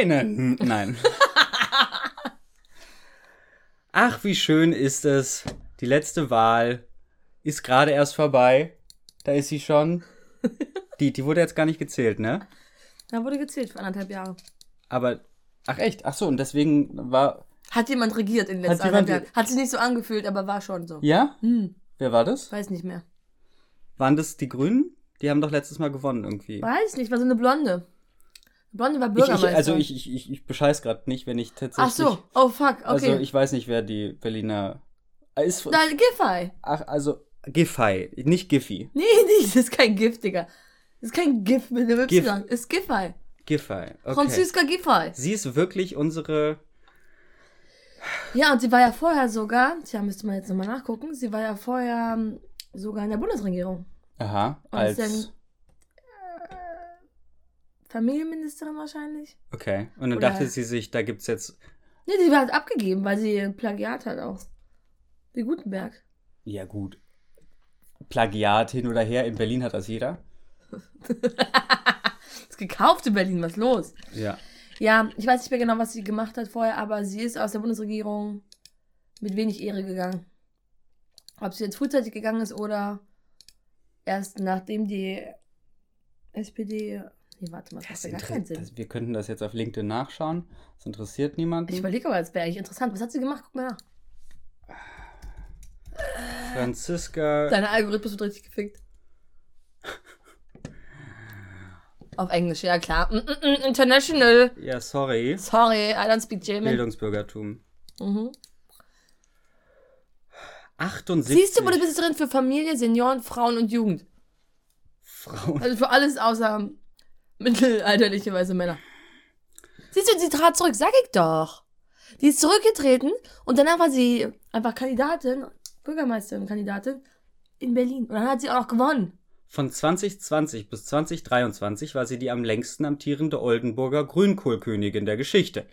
Beine. Hm, Nein. Ach, wie schön ist es. Die letzte Wahl ist gerade erst vorbei. Da ist sie schon. Die, die wurde jetzt gar nicht gezählt, ne? Da wurde gezählt für anderthalb Jahre. Aber, ach echt, ach so, und deswegen war, Hat jemand regiert in den letzten anderthalb Jahren. Hat sich nicht so angefühlt, aber war schon so. ja? Hm, Wer war das? weiß nicht mehr. Waren das die Grünen? Die haben doch letztes Mal gewonnen irgendwie. Weiß nicht, war so eine Blonde. Blonde war Ich, Bürgermeister. ich, also ich, ich, ich, ich bescheiß gerade nicht, wenn ich tatsächlich. Ach so, oh fuck, okay. Also ich weiß nicht, wer die Berliner äh, ist. Na, Giffey. Ach, also Giffey, nicht Giffy. Nee, nicht, das ist kein Gift, Digga. Das ist kein Gift mit einem Gif- Y. Das ist Giffey. Giffey. Okay. Franziska Giffey. Sie ist wirklich unsere. Ja, und sie war ja vorher sogar, tja, müsste man jetzt nochmal nachgucken, sie war ja vorher ähm, sogar in der Bundesregierung. Aha, Und als. Familienministerin wahrscheinlich. Okay. Und dann Oder- dachte sie sich, da gibt's jetzt. Nee, die war halt abgegeben, weil sie Plagiat hat auch. Wie Gutenberg. Ja, gut. Plagiat hin oder her. In Berlin hat das jeder. Das gekauft in Berlin, was los? Ja. Ja, ich weiß nicht mehr genau, was sie gemacht hat vorher, aber sie ist aus der Bundesregierung mit wenig Ehre gegangen. Ob sie jetzt frühzeitig gegangen ist oder erst nachdem die SPD. Nee, warte mal, das Das macht ja gar keinen Sinn. das, wir könnten das jetzt auf LinkedIn nachschauen. Das interessiert niemanden. Ich überlege aber, das wäre eigentlich interessant. Was hat sie gemacht? Guck mal nach. Franziska. Dein Algorithmus wird richtig gefickt. Auf Englisch, ja klar. Mm, mm, mm, international. Ja, sorry. Sorry, I don't speak German. Bildungsbürgertum. Mhm. 78 Siehst du, wo du bist drin für Familie, Senioren, Frauen und Jugend. Frauen. Also für alles außer mittelalterliche weiße Männer. Siehst du, sie trat zurück, sag ich doch. Die ist zurückgetreten und danach war sie einfach Kandidatin, Bürgermeisterin, Kandidatin in Berlin. Und dann hat sie auch noch gewonnen. Von 2020 bis 2023 war sie die am längsten amtierende Oldenburger Grünkohlkönigin der Geschichte.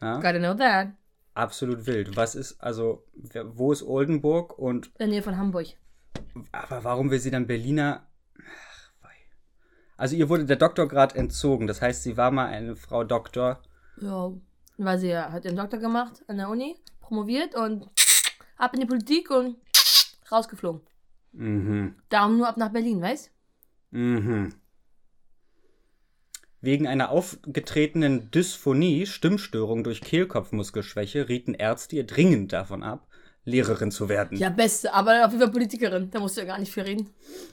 Ja, Gotta know that. absolut wild. Was ist, also, wo ist Oldenburg und, In der Nähe von Hamburg. aber warum will sie dann Berliner? Also, ihr wurde der Doktorgrad entzogen. Das heißt, sie war mal eine Frau Doktor. Ja, weil sie hat ihren Doktor gemacht an der Uni, promoviert und ab in die Politik und rausgeflogen. Mhm. Darum nur ab nach Berlin, weißt? Mhm. Wegen einer aufgetretenen Dysphonie, Stimmstörung durch Kehlkopfmuskelschwäche, rieten Ärzte ihr dringend davon ab, Lehrerin zu werden. Ja, beste, aber auf jeden Fall Politikerin. Da musst du ja gar nicht viel reden.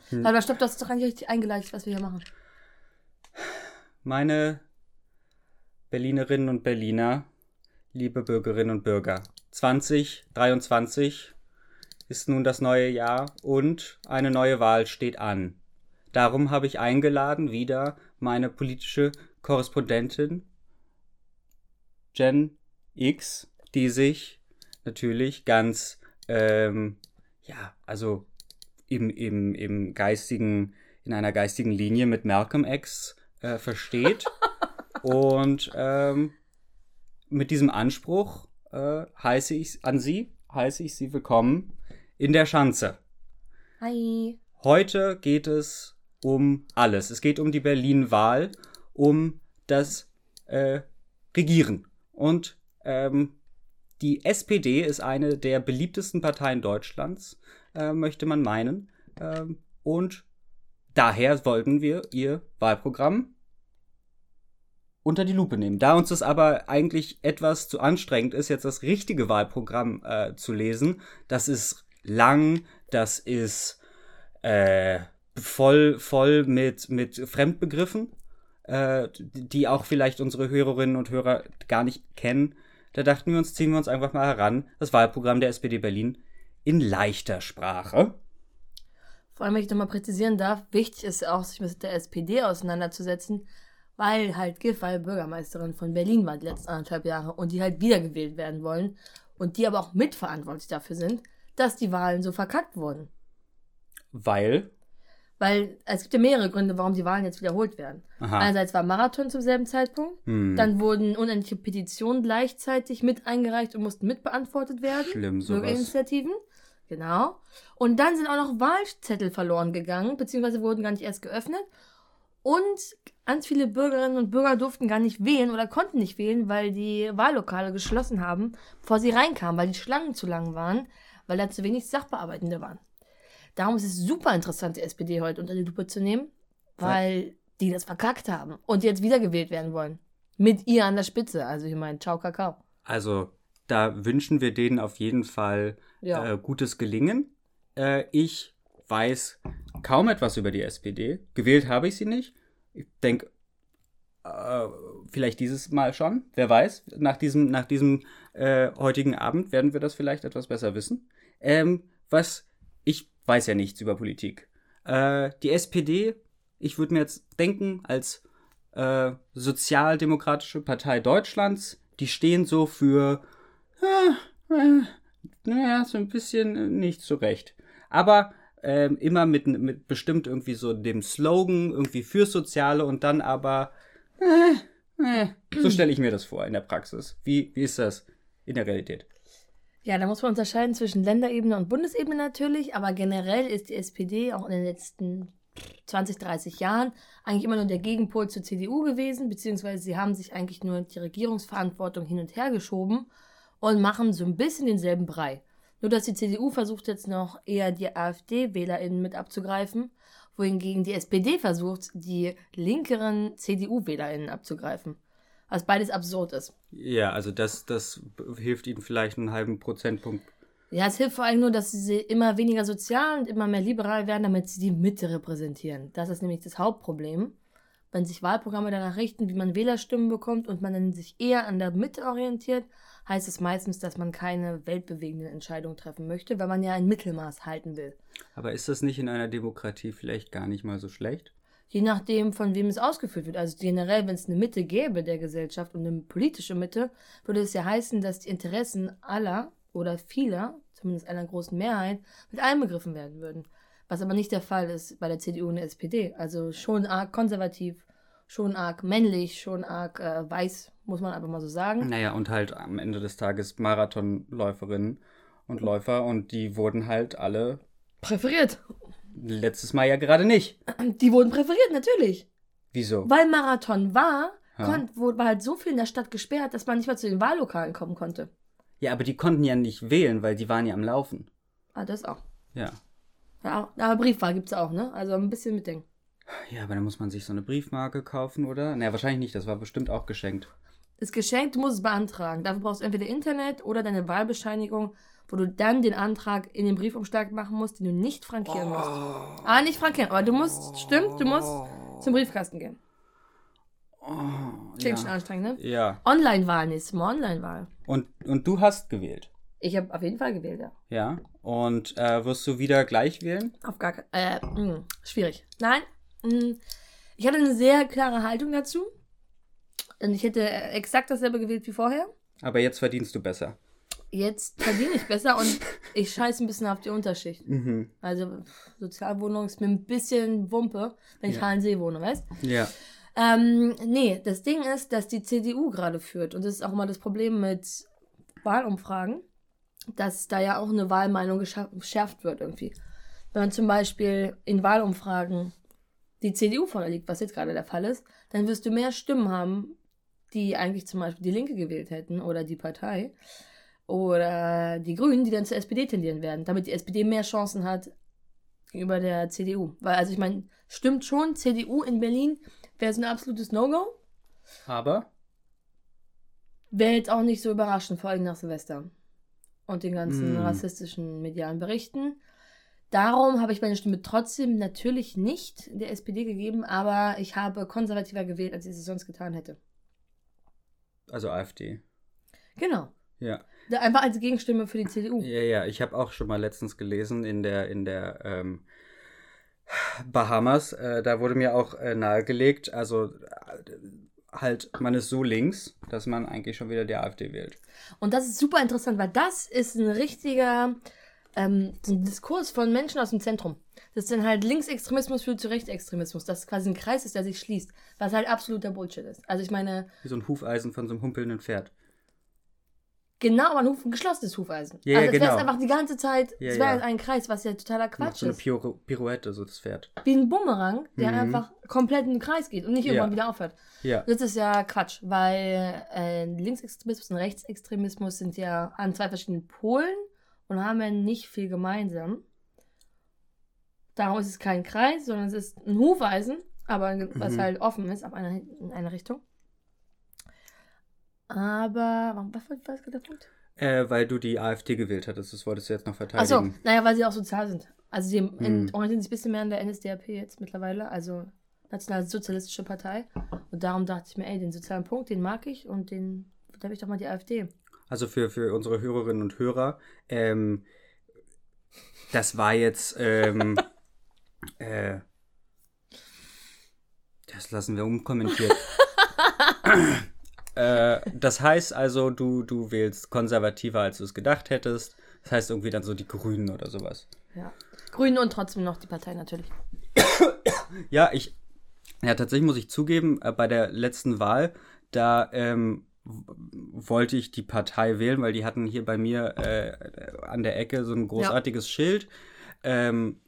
Hm. Aber stopp, das ist doch nicht richtig eingeleitet, was wir hier machen. Meine Berlinerinnen und Berliner, liebe Bürgerinnen und Bürger, 2023 ist nun das neue Jahr und eine neue Wahl steht an. Darum habe ich eingeladen wieder meine politische Korrespondentin Jen X, die sich natürlich ganz, ähm, ja, also im, im, im geistigen, in einer geistigen Linie mit Malcolm X äh, versteht. Und ähm, mit diesem Anspruch äh, heiße ich an Sie, heiße ich Sie willkommen in der Schanze. Hi. Heute geht es um alles. Es geht um die Berlin-Wahl, um das äh, Regieren. Und ähm, die SPD ist eine der beliebtesten Parteien Deutschlands, äh, möchte man meinen. Ähm, und daher wollten wir ihr Wahlprogramm unter die Lupe nehmen. Da uns das aber eigentlich etwas zu anstrengend ist, jetzt das richtige Wahlprogramm äh, zu lesen, das ist lang, das ist äh, voll, voll mit, mit Fremdbegriffen, äh, die auch vielleicht unsere Hörerinnen und Hörer gar nicht kennen. Da dachten wir uns, ziehen wir uns einfach mal heran, das Wahlprogramm der SPD Berlin in leichter Sprache. Vor allem, wenn ich nochmal präzisieren darf, wichtig ist auch, sich mit der SPD auseinanderzusetzen, weil halt Giffey Bürgermeisterin von Berlin war die letzten anderthalb Jahre und die halt wiedergewählt werden wollen und die aber auch mitverantwortlich dafür sind, dass die Wahlen so verkackt wurden. Weil, Weil es gibt ja mehrere Gründe, warum die Wahlen jetzt wiederholt werden. aha, Einerseits war Marathon zum selben Zeitpunkt, hm, dann wurden unendliche Petitionen gleichzeitig mit eingereicht und mussten mitbeantwortet werden. schlimm sowas. Bürgerinitiativen. Genau. Und dann sind auch noch Wahlzettel verloren gegangen, beziehungsweise wurden gar nicht erst geöffnet. Und ganz viele Bürgerinnen und Bürger durften gar nicht wählen oder konnten nicht wählen, weil die Wahllokale geschlossen haben, bevor sie reinkamen, weil die Schlangen zu lang waren, weil da zu wenig Sachbearbeitende waren. Darum ist es super interessant, die SPD heute unter die Lupe zu nehmen, weil die das verkackt haben und jetzt wiedergewählt werden wollen. Mit ihr an der Spitze. Also ich meine, ciao Kakao. Also da wünschen wir denen auf jeden Fall Ja. äh, gutes Gelingen. Äh, ich weiß kaum etwas über die SPD. Gewählt habe ich sie nicht. Ich denke, äh, vielleicht dieses Mal schon. Wer weiß. Nach diesem, nach diesem äh, heutigen Abend werden wir das vielleicht etwas besser wissen. Ähm, was, ich weiß ja nichts über Politik. Äh, die SPD, ich würde mir jetzt denken, als äh, Sozialdemokratische Partei Deutschlands, die stehen so für äh, äh, naja, so ein bisschen nicht so recht. Aber ähm, immer mit, mit bestimmt irgendwie so dem Slogan, irgendwie fürs Soziale und dann aber, äh, äh, so stelle ich mir das vor in der Praxis. Wie, wie ist das in der Realität? Ja, da muss man unterscheiden zwischen Länderebene und Bundesebene natürlich, aber generell ist die SPD auch in den letzten 20, 30 Jahren eigentlich immer nur der Gegenpol zur CDU gewesen, beziehungsweise sie haben sich eigentlich nur die Regierungsverantwortung hin und her geschoben und machen so ein bisschen denselben Brei. Nur dass die CDU versucht jetzt noch eher die AfD-WählerInnen mit abzugreifen, wohingegen die SPD versucht, die linkeren CDU-WählerInnen abzugreifen. Was beides absurd ist. Ja, also das, das hilft ihnen vielleicht einen halben Prozentpunkt. Ja, es hilft vor allem nur, dass sie immer weniger sozial und immer mehr liberal werden, damit sie die Mitte repräsentieren. Das ist nämlich das Hauptproblem. Wenn sich Wahlprogramme danach richten, wie man Wählerstimmen bekommt und man dann sich eher an der Mitte orientiert, heißt es meistens, dass man keine weltbewegenden Entscheidungen treffen möchte, weil man ja ein Mittelmaß halten will. Aber ist das nicht in einer Demokratie vielleicht gar nicht mal so schlecht? Je nachdem, von wem es ausgeführt wird. Also generell, wenn es eine Mitte gäbe der Gesellschaft und eine politische Mitte, würde es ja heißen, dass die Interessen aller oder vieler, zumindest einer großen Mehrheit, mit einbegriffen werden würden. Was aber nicht der Fall ist bei der CDU und der SPD. Also schon arg konservativ, schon arg männlich, schon arg äh, weiß, muss man einfach mal so sagen. Naja, und halt am Ende des Tages Marathonläuferinnen und Läufer und die wurden halt alle Präferiert. letztes Mal ja gerade nicht. Die wurden präferiert, natürlich. Wieso? Weil Marathon war, Ja. kon- wo- war halt so viel in der Stadt gesperrt, dass man nicht mal zu den Wahllokalen kommen konnte. Ja, aber die konnten ja nicht wählen, weil die waren ja am Laufen. Ah, das auch. Ja. Ja, aber Briefwahl gibt's auch, ne? Also ein bisschen mitdenken. Ja, aber dann muss man sich so eine Briefmarke kaufen, oder? Naja, wahrscheinlich nicht. Das war bestimmt auch geschenkt. Ist geschenkt, du musst es beantragen. Dafür brauchst du entweder Internet oder deine Wahlbescheinigung, wo du dann den Antrag in den Briefumschlag machen musst, den du nicht frankieren musst. Ah, nicht frankieren, aber du musst, stimmt, du musst zum Briefkasten gehen. Klingt schon ja. anstrengend, ne? ja. Online-Wahl, nächstes Mal Online-Wahl. Und, und du hast gewählt. Ich habe auf jeden Fall gewählt, ja. Ja. Und äh, wirst du wieder gleich wählen? Auf gar keinen äh, mh, schwierig. Nein, mh, ich hatte eine sehr klare Haltung dazu. Und ich hätte exakt dasselbe gewählt wie vorher. Aber jetzt verdienst du besser. Jetzt verdiene ich besser und ich scheiße ein bisschen auf die Unterschicht. Mhm. Also Sozialwohnung ist mir ein bisschen Wumpe, wenn ich Ja. Halensee wohne, weißt? Ja. Ähm, nee, das Ding ist, dass die CDU gerade führt. Und das ist auch immer das Problem mit Wahlumfragen, dass da ja auch eine Wahlmeinung geschärft wird irgendwie. Wenn man zum Beispiel in Wahlumfragen die CDU vorne liegt, was jetzt gerade der Fall ist, dann wirst du mehr Stimmen haben, die eigentlich zum Beispiel die Linke gewählt hätten oder die Partei oder die Grünen, die dann zur SPD tendieren werden, damit die SPD mehr Chancen hat gegenüber der CDU. Weil, also ich meine, stimmt schon, CDU in Berlin wäre so ein absolutes No-Go. Aber Wäre jetzt auch nicht so überraschend, vor allem nach Silvester und den ganzen Mm. rassistischen medialen Berichten. Darum habe ich meine Stimme trotzdem natürlich nicht der SPD gegeben, aber ich habe konservativer gewählt, als ich es sonst getan hätte. also AfD. Genau. Ja. Einfach als Gegenstimme für die CDU. Ja, ja, ich habe auch schon mal letztens gelesen in der, in der ähm, Bahamas, äh, da wurde mir auch äh, nahegelegt, also äh, halt, man ist so links, dass man eigentlich schon wieder die AfD wählt. Und das ist super interessant, weil das ist ein richtiger ähm, so ein Diskurs von Menschen aus dem Zentrum. Das ist dann halt Linksextremismus führt zu Rechtsextremismus. Das quasi ein Kreis ist, der sich schließt. Was halt absoluter Bullshit ist. Also ich meine, Wie so ein Hufeisen von so einem humpelnden Pferd. Genau, aber ein, Huf, ein geschlossenes Hufeisen. Ja, ja, also, als wäre es genau. einfach die ganze Zeit, Ja, es wäre ja. halt ein Kreis, was ja totaler Macht Quatsch so eine ist. Piru Pirouette, so das Pferd. Wie ein Bumerang, der Mhm. einfach komplett in den Kreis geht und nicht irgendwann wieder aufhört. Ja. Das ist ja Quatsch, weil äh, Linksextremismus und Rechtsextremismus sind ja an zwei verschiedenen Polen und haben ja nicht viel gemeinsam. Darum ist es kein Kreis, sondern es ist ein Hufeisen, aber was Mhm. halt offen ist, ab einer, in eine Richtung. Aber, warum- was war gerade der Punkt? Äh, weil du die AfD gewählt hattest, das wolltest du jetzt noch Achso, verteidigen. naja, weil sie auch sozial sind. Also sie Hm. orientieren sich ein bisschen mehr an der NSDAP jetzt mittlerweile, also Nationalsozialistische Partei. Und darum dachte ich mir, ey, den sozialen Punkt, den mag ich und den, da habe ich doch mal die AfD. Also für, für unsere Hörerinnen und Hörer, ähm, das war jetzt, ähm, äh, das lassen wir unkommentiert. äh, das heißt also, du, du wählst konservativer, als du es gedacht hättest. Das heißt irgendwie dann so die Grünen oder sowas. Ja. Grüne und trotzdem noch die Partei natürlich. Ja, ich, ja, tatsächlich muss ich zugeben, äh, bei der letzten Wahl, da ähm, wollte ich die Partei wählen, weil die hatten hier bei mir äh, an der Ecke so ein großartiges Schild. Ähm,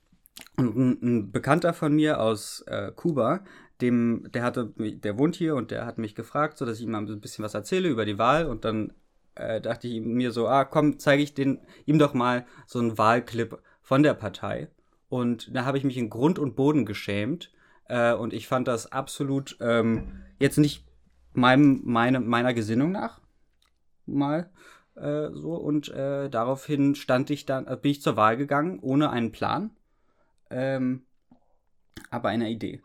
und ein, ein Bekannter von mir aus äh, Kuba, dem, der hatte, der wohnt hier und der hat mich gefragt, so dass ich ihm mal ein bisschen was erzähle über die Wahl und dann äh, dachte ich mir so, ah, komm, zeige ich den, ihm doch mal so einen Wahlclip von der Partei. Und da habe ich mich in Grund und Boden geschämt. Äh, und ich fand das absolut ähm, jetzt nicht meinem, meine, meiner Gesinnung nach mal äh, so. Und äh, daraufhin stand ich dann, äh, bin ich zur Wahl gegangen, ohne einen Plan, ähm, aber eine Idee.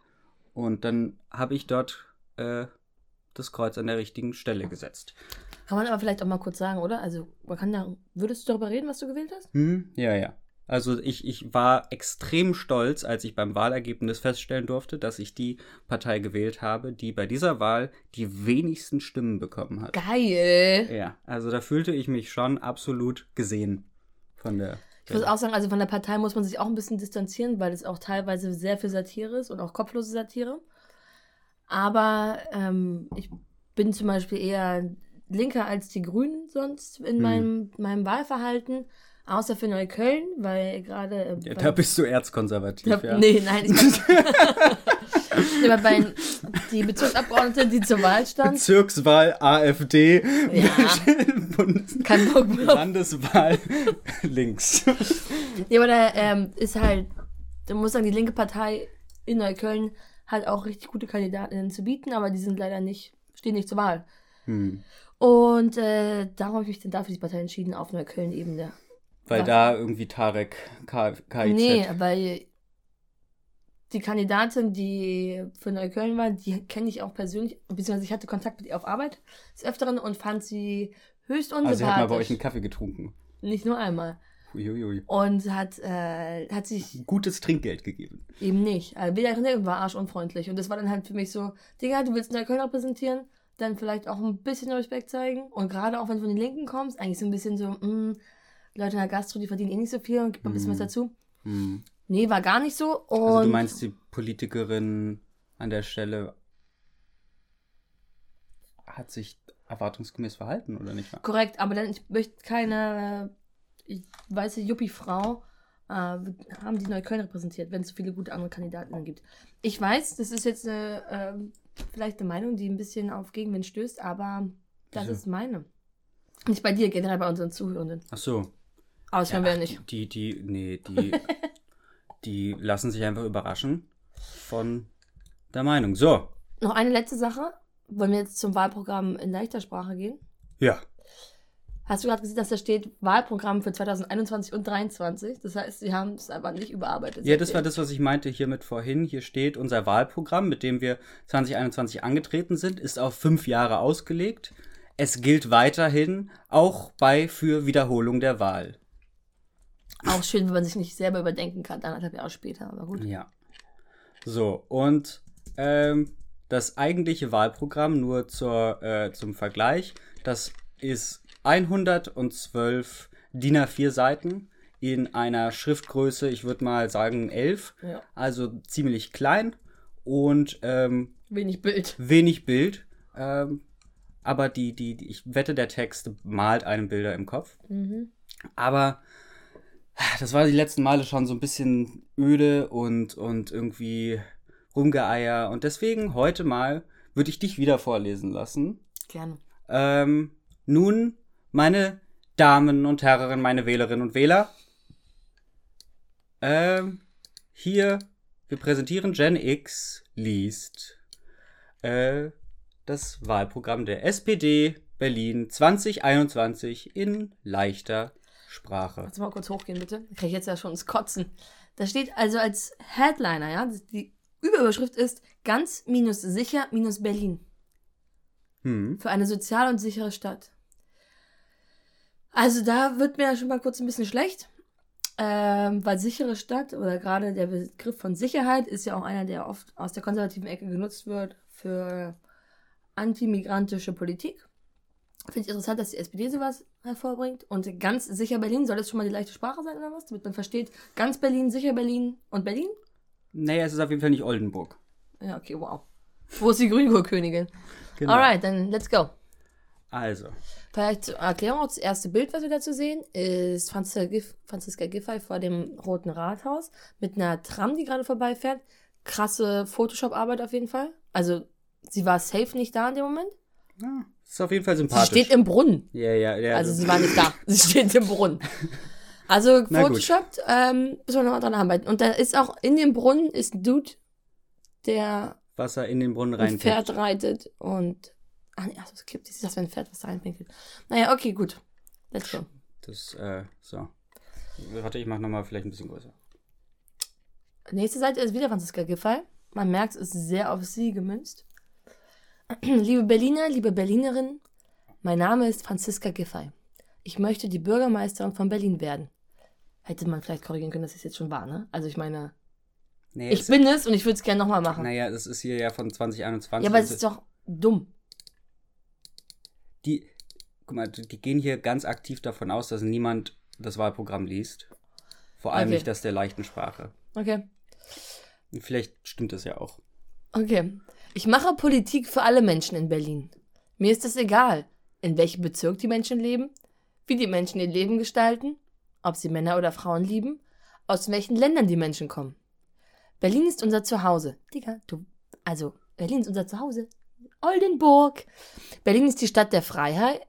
Und dann habe ich dort äh, das Kreuz an der richtigen Stelle gesetzt. Kann man aber vielleicht auch mal kurz sagen, oder? Also, man kann ja, würdest du darüber reden, was du gewählt hast? Hm, ja, ja. Also ich, ich war extrem stolz, als ich beim Wahlergebnis feststellen durfte, dass ich die Partei gewählt habe, die bei dieser Wahl die wenigsten Stimmen bekommen hat. Geil! Ja, also da fühlte ich mich schon absolut gesehen von der. Ich muss auch sagen, also von der Partei muss man sich auch ein bisschen distanzieren, weil es auch teilweise sehr viel Satire ist und auch kopflose Satire. Aber ähm, ich bin zum Beispiel eher linker als die Grünen sonst in Hm. meinem, meinem Wahlverhalten. Außer für Neukölln, weil gerade. äh, ja, da bist du erzkonservativ, da, ja. Nee, nein, ich. aber bei die Bezirksabgeordnete, die zur Wahl stand. Bezirkswahl AfD, Ja. Bundes. Landeswahl links. Ja, aber da ähm, ist halt, da muss sagen, die linke Partei in Neukölln hat auch richtig gute Kandidatinnen zu bieten, aber die sind leider nicht, stehen nicht zur Wahl. Hm. Und äh, darum habe ich mich dann dafür die Partei entschieden, auf Neukölln-Ebene. Weil Was? da irgendwie Tarek KIZ. Nee, weil die Kandidatin, die für Neukölln war, die kenne ich auch persönlich, beziehungsweise ich hatte Kontakt mit ihr auf Arbeit des Öfteren und fand sie höchst Also sie hat mal bei euch unsympathisch. einen Kaffee getrunken. nicht nur einmal. Uiuiui. Und hat, äh, hat sich Gutes Trinkgeld gegeben. Eben nicht. Also weder René war arschunfreundlich. Und das war dann halt für mich so, Digga, du willst Neukölln repräsentieren, dann vielleicht auch ein bisschen Respekt zeigen. Und gerade auch wenn du von den Linken kommst, eigentlich so ein bisschen so, mh, Leute in der Gastro, die verdienen eh nicht so viel und gib mal ein bisschen was Mhm. dazu. Hm. Nee, war gar nicht so. Und Also du meinst, die Politikerin an der Stelle hat sich erwartungsgemäß verhalten, oder nicht? korrekt, aber dann, ich möchte keine äh, ich, weiße Juppie-Frau äh, haben die Neukölln repräsentiert, wenn es so viele gute andere Kandidatinnen gibt. Ich weiß, das ist jetzt eine, ähm, vielleicht eine Meinung, die ein bisschen auf Gegenwind stößt, aber das Wieso? ist meine. Nicht bei dir, generell bei unseren Zuhörenden. Ach so. Ausführen wir ja nicht. Die, die, nee, die, die lassen sich einfach überraschen von der Meinung. So. Noch eine letzte Sache. Wollen wir jetzt zum Wahlprogramm in leichter Sprache gehen? Ja. Hast du gerade gesehen, dass da steht Wahlprogramm für 2021 und 2023? Das heißt, sie haben es aber nicht überarbeitet. Ja, das war das, was ich meinte hiermit vorhin. Hier steht, unser Wahlprogramm, mit dem wir 2021 angetreten sind, ist auf fünf Jahre ausgelegt. Es gilt weiterhin auch bei für Wiederholung der Wahl. Auch schön, wenn man sich nicht selber überdenken kann, anderthalb Jahre später, aber gut. Ja. So, und ähm, das eigentliche Wahlprogramm, nur zur, äh, zum Vergleich, das ist 112 DIN A4 Seiten in einer Schriftgröße, ich würde mal sagen 11, Ja. also ziemlich klein und ähm, Wenig Bild. wenig Bild. Ähm, aber die, die, die, ich wette, der Text malt einem Bilder im Kopf. Mhm. Aber das war die letzten Male schon so ein bisschen öde und, und irgendwie rumgeeier. Und deswegen heute mal würde ich dich wieder vorlesen lassen. Gerne. Ähm, nun, meine Damen und Herren, meine Wählerinnen und Wähler. Ähm, hier, wir präsentieren Gen X liest äh, das Wahlprogramm der SPD Berlin 2021 in leichter Sprache. Kannst du mal kurz hochgehen, bitte? Da krieg ich jetzt ja schon ins Kotzen. Da steht also als Headliner, ja, die Überüberschrift ist ganz minus sicher minus Berlin. Hm. Für eine sozial und sichere Stadt. Also da wird mir ja schon mal kurz ein bisschen schlecht. Ähm, weil sichere Stadt oder gerade der Begriff von Sicherheit ist ja auch einer, der oft aus der konservativen Ecke genutzt wird für antimigrantische Politik. Finde ich interessant, dass die SPD sowas hervorbringt. Und ganz sicher Berlin, soll das schon mal die leichte Sprache sein oder was? Damit man versteht, ganz Berlin, sicher Berlin und Berlin? Naja, es ist auf jeden Fall nicht Oldenburg. Ja, okay, wow. Wo ist die Grünkohlkönigin? Genau. Alright, dann let's go. Also, Vielleicht zur Erklärung, das erste Bild, was wir dazu sehen, ist Franziska Giffey vor dem Roten Rathaus mit einer Tram, die gerade vorbeifährt. Krasse Photoshop-Arbeit auf jeden Fall. Also, sie war safe nicht da in dem Moment. ja, ist auf jeden Fall Sie sympathisch. steht im Brunnen. ja, ja, ja. Also, sie war nicht da. Sie steht im Brunnen. Also. Photoshop, ähm, müssen wir noch dran arbeiten. Und da ist auch in dem Brunnen ist ein Dude, der Wasser in den Brunnen ein rein. Pferd reitet und. Ah, nee, ach, das kippt. Ist das, wenn ein Pferd was da reinpinkelt? Naja, okay, gut. Let's go. Das, äh, so. Warte, ich mach nochmal vielleicht ein bisschen größer. Nächste Seite ist wieder Franziska Giffey. Man merkt, es ist sehr auf sie gemünzt. liebe Berliner, liebe Berlinerin, mein Name ist Franziska Giffey. Ich möchte die Bürgermeisterin von Berlin werden. Hätte man vielleicht korrigieren können, dass es jetzt schon war, ne? Also ich meine, Nee, ich bin es und ich würde es gerne nochmal machen. Naja, das ist hier ja von 2021. ja, aber es ist doch dumm. die, guck mal, die gehen hier ganz aktiv davon aus, dass niemand das Wahlprogramm liest. Vor allem Okay. nicht das der leichten Sprache. Okay. Vielleicht stimmt das ja auch. Okay. Ich mache Politik für alle Menschen in Berlin. Mir ist es egal, in welchem Bezirk die Menschen leben, wie die Menschen ihr Leben gestalten, ob sie Männer oder Frauen lieben, aus welchen Ländern die Menschen kommen. Berlin ist unser Zuhause. Digga, du. Also, Berlin ist unser Zuhause. Oldenburg. Berlin ist die Stadt der Freiheit.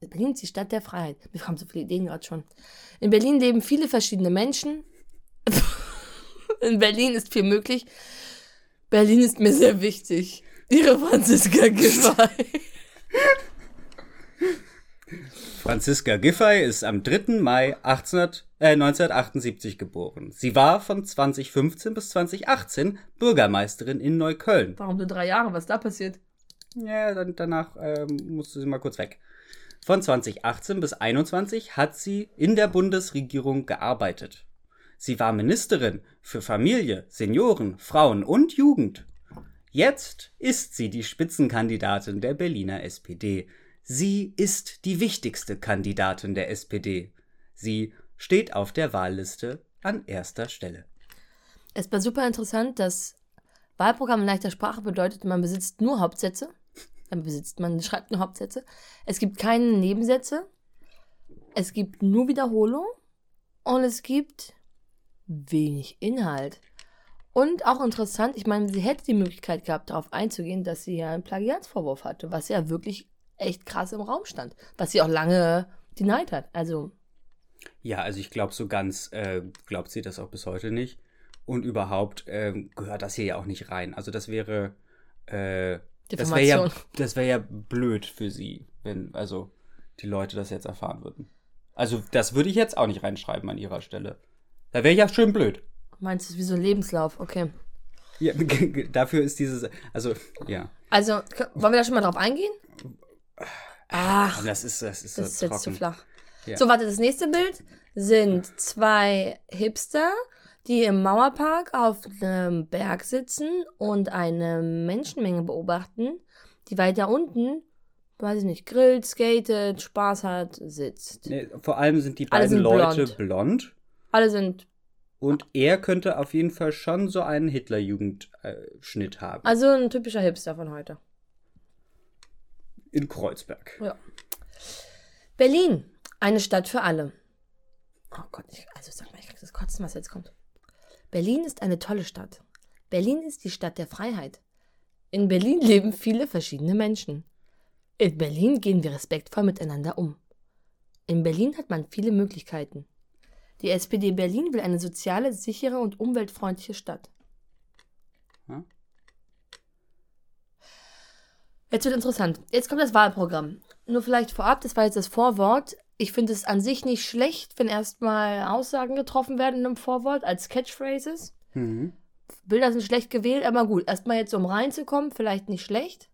Berlin ist die Stadt der Freiheit. Mir kommen so viele Ideen gerade schon. In Berlin leben viele verschiedene Menschen. In Berlin ist viel möglich. Berlin ist mir sehr wichtig. Ihre Franziska Giffey. Franziska Giffey ist am 3. Mai 1800, äh, 1978 geboren. Sie war von 2015 bis 2018 Bürgermeisterin in Neukölln. Warum nur drei Jahre? Was ist da passiert? Ja, dann, danach ähm, musste sie mal kurz weg. Von 2018 bis 2021 hat sie in der Bundesregierung gearbeitet. Sie war Ministerin für Familie, Senioren, Frauen und Jugend. Jetzt ist sie die Spitzenkandidatin der Berliner SPD. Sie ist die wichtigste Kandidatin der SPD. Sie steht auf der Wahlliste an erster Stelle. Es war super interessant, dass Wahlprogramm in leichter Sprache bedeutet, man besitzt nur Hauptsätze. Dann besitzt man, schreibt nur Hauptsätze. Es gibt keine Nebensätze. Es gibt nur Wiederholung. Und es gibt wenig Inhalt. Und auch interessant, ich meine, sie hätte die Möglichkeit gehabt, darauf einzugehen, dass sie ja einen Plagiatsvorwurf hatte, was ja wirklich echt krass im Raum stand. Was sie auch lange denied hat. Also, Ja, also ich glaube, so ganz äh, glaubt sie das auch bis heute nicht. Und überhaupt ähm, gehört das hier ja auch nicht rein. Also das wäre, äh, das wäre ja, das wäre ja blöd für sie, wenn also die Leute das jetzt erfahren würden. Also das würde ich jetzt auch nicht reinschreiben an ihrer Stelle. Da wäre ja schön blöd. meinst du, es ist wie so ein Lebenslauf? Okay. Ja, dafür ist dieses, also ja, Also, wollen wir da schon mal drauf eingehen? Ach, das ist das ist, das ist so jetzt zu flach. Ja. So, warte, das nächste Bild sind zwei Hipster, die im Mauerpark auf einem Berg sitzen und eine Menschenmenge beobachten, die weiter unten, weiß ich nicht, grillt, skatet, Spaß hat, sitzt. Nee, vor allem sind die beiden sind Leute blond. blond. Alle sind, Und er könnte auf jeden Fall schon so einen Hitlerjugendschnitt haben. also ein typischer Hipster von heute. in Kreuzberg. Ja. Berlin, eine Stadt für alle. Oh Gott, ich, also sag mal, ich krieg das Kotzen, was jetzt kommt. Berlin ist eine tolle Stadt. Berlin ist die Stadt der Freiheit. In Berlin leben viele verschiedene Menschen. In Berlin gehen wir respektvoll miteinander um. In Berlin hat man viele Möglichkeiten. Die SPD Berlin will eine soziale, sichere und umweltfreundliche Stadt. Hm? Jetzt wird interessant. Jetzt kommt das Wahlprogramm. Nur vielleicht vorab, das war jetzt das Vorwort. Ich finde es an sich nicht schlecht, wenn erstmal Aussagen getroffen werden in einem Vorwort als Catchphrases. Mhm. Bilder sind schlecht gewählt, aber gut. Erstmal jetzt, um reinzukommen, vielleicht nicht schlecht.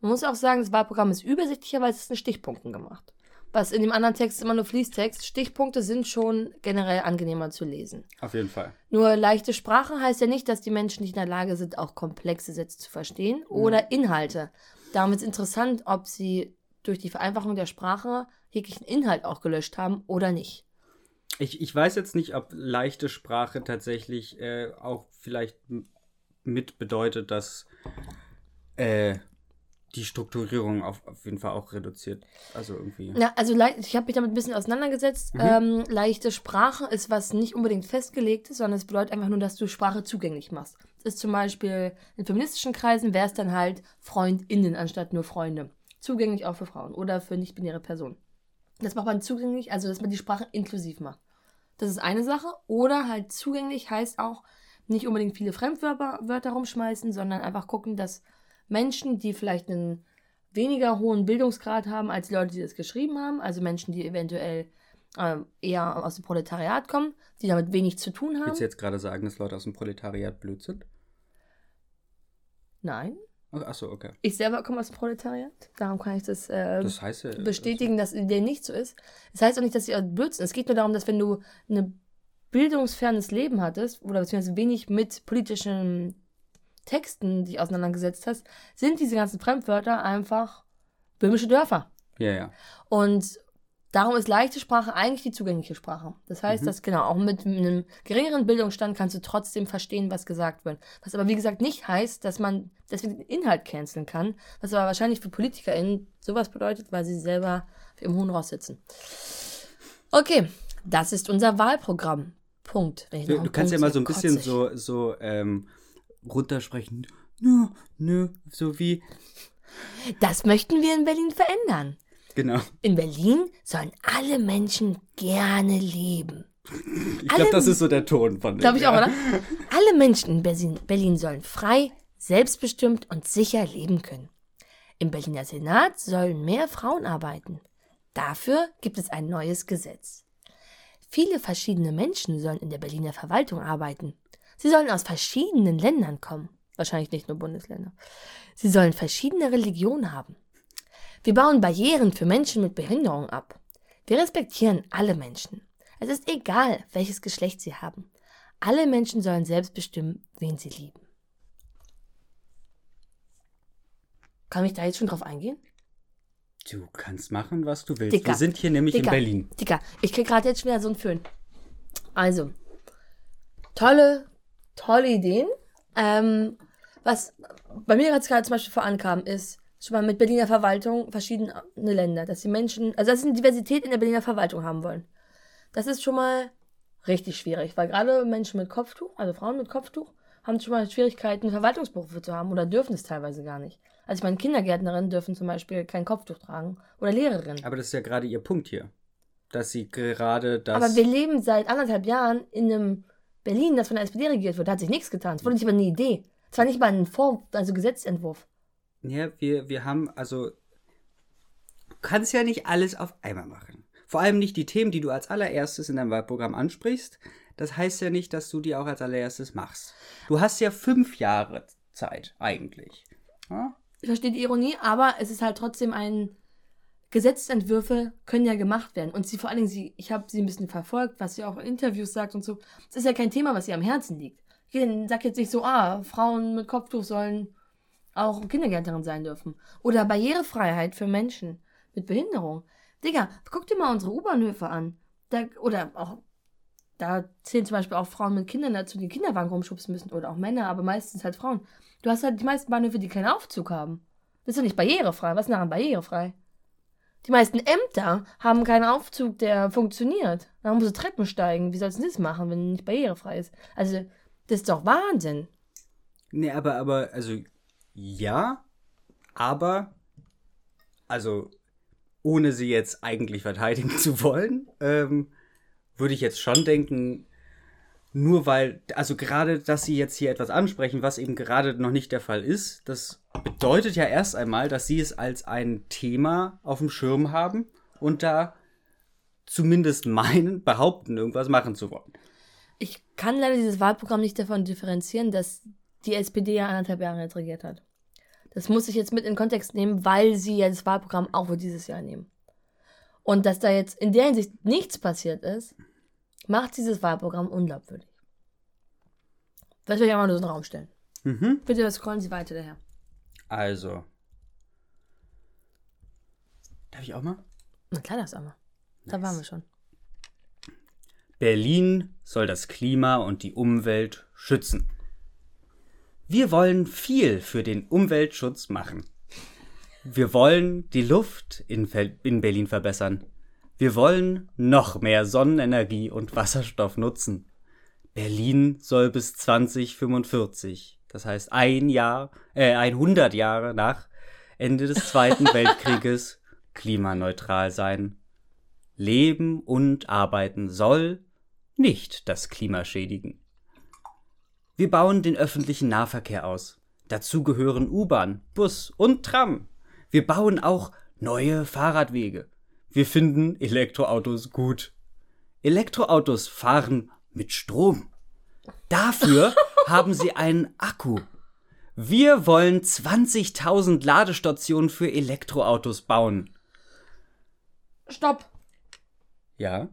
Man muss auch sagen, das Wahlprogramm ist übersichtlicher, weil es ist in Stichpunkten gemacht. Was in dem anderen Text immer nur Fließtext. Stichpunkte sind schon generell angenehmer zu lesen. Auf jeden Fall. Nur leichte Sprache heißt ja nicht, dass die Menschen nicht in der Lage sind, auch komplexe Sätze zu verstehen oder Inhalte. Darum ist interessant, ob sie durch die Vereinfachung der Sprache jeglichen Inhalt auch gelöscht haben oder nicht. Ich, ich weiß jetzt nicht, ob leichte Sprache tatsächlich äh, auch vielleicht mit bedeutet, dass äh, die Strukturierung auf, auf jeden Fall auch reduziert. Also irgendwie. Ja, also ich habe mich damit ein bisschen auseinandergesetzt. Ähm, leichte Sprache ist was nicht unbedingt festgelegt ist, sondern es bedeutet einfach nur, dass du Sprache zugänglich machst. Das ist zum Beispiel in feministischen Kreisen wäre es dann halt FreundInnen anstatt nur Freunde. Zugänglich auch für Frauen oder für nicht-binäre Personen. Das macht man zugänglich, also dass man die Sprache inklusiv macht. Das ist eine Sache. Oder halt zugänglich heißt auch nicht unbedingt viele Fremdwörter Wörter rumschmeißen, sondern einfach gucken, dass Menschen, die vielleicht einen weniger hohen Bildungsgrad haben als die Leute, die das geschrieben haben, also Menschen, die eventuell ähm, eher aus dem Proletariat kommen, die damit wenig zu tun haben. Willst du jetzt gerade sagen, dass Leute aus dem Proletariat blöd sind? Nein. Ach, ach so, okay. Ich selber komme aus dem Proletariat. Darum kann ich das, äh, Das heißt ja. bestätigen, dass der nicht so ist. Das heißt auch nicht, dass sie Blödsinn. Es geht nur darum, dass wenn du ein bildungsfernes Leben hattest oder beziehungsweise wenig mit politischen Texten dich auseinandergesetzt hast, sind diese ganzen Fremdwörter einfach böhmische Dörfer. Ja, ja. Und darum ist leichte Sprache eigentlich die zugängliche Sprache. Das heißt, Mhm. dass genau, auch mit einem geringeren Bildungsstand kannst du trotzdem verstehen, was gesagt wird. Was aber wie gesagt nicht heißt, dass man deswegen den Inhalt canceln kann, was aber wahrscheinlich für PolitikerInnen sowas bedeutet, weil sie selber im hohen Ross sitzen. Okay, das ist unser Wahlprogramm. Punkt. Du, du kannst ja mal so ein bisschen kotze so, so ähm, runtersprechen. Nö, nö, so wie. Das möchten wir in Berlin verändern. Genau. In Berlin sollen alle Menschen gerne leben. Ich glaube, das ist so der Ton von dem. Glaube ich auch, ja. oder? Alle Menschen in Berlin, Berlin sollen frei, selbstbestimmt und sicher leben können. Im Berliner Senat sollen mehr Frauen arbeiten. Dafür gibt es ein neues Gesetz. Viele verschiedene Menschen sollen in der Berliner Verwaltung arbeiten. Sie sollen aus verschiedenen Ländern kommen. Wahrscheinlich nicht nur Bundesländer. Sie sollen verschiedene Religionen haben. Wir bauen Barrieren für Menschen mit Behinderung ab. Wir respektieren alle Menschen. Es ist egal, welches Geschlecht sie haben. Alle Menschen sollen selbst bestimmen, wen sie lieben. Kann ich da jetzt schon drauf eingehen? Du kannst machen, was du willst. Dicker. Wir sind hier nämlich Dicker, in Berlin. Dicker, ich krieg gerade jetzt schon wieder so einen Föhn. Also, tolle, tolle Ideen. Ähm, was bei mir jetzt gerade zum Beispiel vorankam, ist schon mal mit Berliner Verwaltung verschiedene Länder, dass die Menschen, also dass sie eine Diversität in der Berliner Verwaltung haben wollen. Das ist schon mal richtig schwierig, weil gerade Menschen mit Kopftuch, also Frauen mit Kopftuch, haben schon mal Schwierigkeiten, Verwaltungsberufe zu haben oder dürfen es teilweise gar nicht. Also ich meine, Kindergärtnerinnen dürfen zum Beispiel kein Kopftuch tragen oder Lehrerinnen. Aber das ist ja gerade ihr Punkt hier. Dass sie gerade das. Aber wir leben seit anderthalb Jahren in einem Berlin, das von der SPD regiert wird. Da hat sich nichts getan. Es wurde nicht mal eine Idee. Es war nicht mal ein Vor also Gesetzentwurf. Ja, wir, wir haben, also, du kannst ja nicht alles auf einmal machen. Vor allem nicht die Themen, die du als allererstes in deinem Wahlprogramm ansprichst. Das heißt ja nicht, dass du die auch als allererstes machst. Du hast ja fünf Jahre Zeit, eigentlich. Ja? Ich verstehe die Ironie, aber es ist halt trotzdem ein Gesetzentwürfe können ja gemacht werden. Und sie vor allen Dingen, sie, ich habe sie ein bisschen verfolgt, was sie auch in Interviews sagt und so. Es ist ja kein Thema, was ihr am Herzen liegt. Sag jetzt nicht so, ah, Frauen mit Kopftuch sollen auch Kindergärtnerin sein dürfen. Oder Barrierefreiheit für Menschen mit Behinderung. Digga, guck dir mal unsere U-Bahnhöfe an. Da, oder auch, da zählen zum Beispiel auch Frauen mit Kindern dazu, die Kinderwagen rumschubsen müssen. Oder auch Männer, aber meistens halt Frauen. Du hast halt die meisten Bahnhöfe, die keinen Aufzug haben. Das ist doch nicht barrierefrei. Was ist daran barrierefrei? Die meisten Ämter haben keinen Aufzug, der funktioniert. Da musst du Treppen steigen. Wie sollst du das machen, wenn nicht barrierefrei ist? Also, das ist doch Wahnsinn. Nee, aber, aber, also, ja, aber, also, ohne sie jetzt eigentlich verteidigen zu wollen, ähm, würde ich jetzt schon denken, nur weil, also gerade, dass sie jetzt hier etwas ansprechen, was eben gerade noch nicht der Fall ist, das bedeutet ja erst einmal, dass sie es als ein Thema auf dem Schirm haben und da zumindest meinen, behaupten, irgendwas machen zu wollen. Ich kann leider dieses Wahlprogramm nicht davon differenzieren, dass die SPD ja anderthalb Jahre jetzt regiert hat. Das muss ich jetzt mit in Kontext nehmen, weil sie ja das Wahlprogramm auch für dieses Jahr nehmen. Und dass da jetzt in der Hinsicht nichts passiert ist, macht dieses Wahlprogramm unglaubwürdig. Das will ich einfach nur so in den Raum stellen. Mhm. Bitte scrollen Sie weiter daher. Also. Darf ich auch mal? Na klar, das aber. Da waren wir schon. Berlin soll das Klima und die Umwelt schützen. Wir wollen viel für den Umweltschutz machen. Wir wollen die Luft in Berlin verbessern. Wir wollen noch mehr Sonnenenergie und Wasserstoff nutzen. Berlin soll bis 2045, das heißt ein Jahr, äh, 100 Jahre nach Ende des Zweiten Weltkrieges, klimaneutral sein. Leben und arbeiten soll nicht das Klima schädigen. Wir bauen den öffentlichen Nahverkehr aus. Dazu gehören U-Bahn, Bus und Tram. Wir bauen auch neue Fahrradwege. Wir finden Elektroautos gut. Elektroautos fahren mit Strom. Dafür haben sie einen Akku. Wir wollen 20.000 Ladestationen für Elektroautos bauen. Stopp! Ja?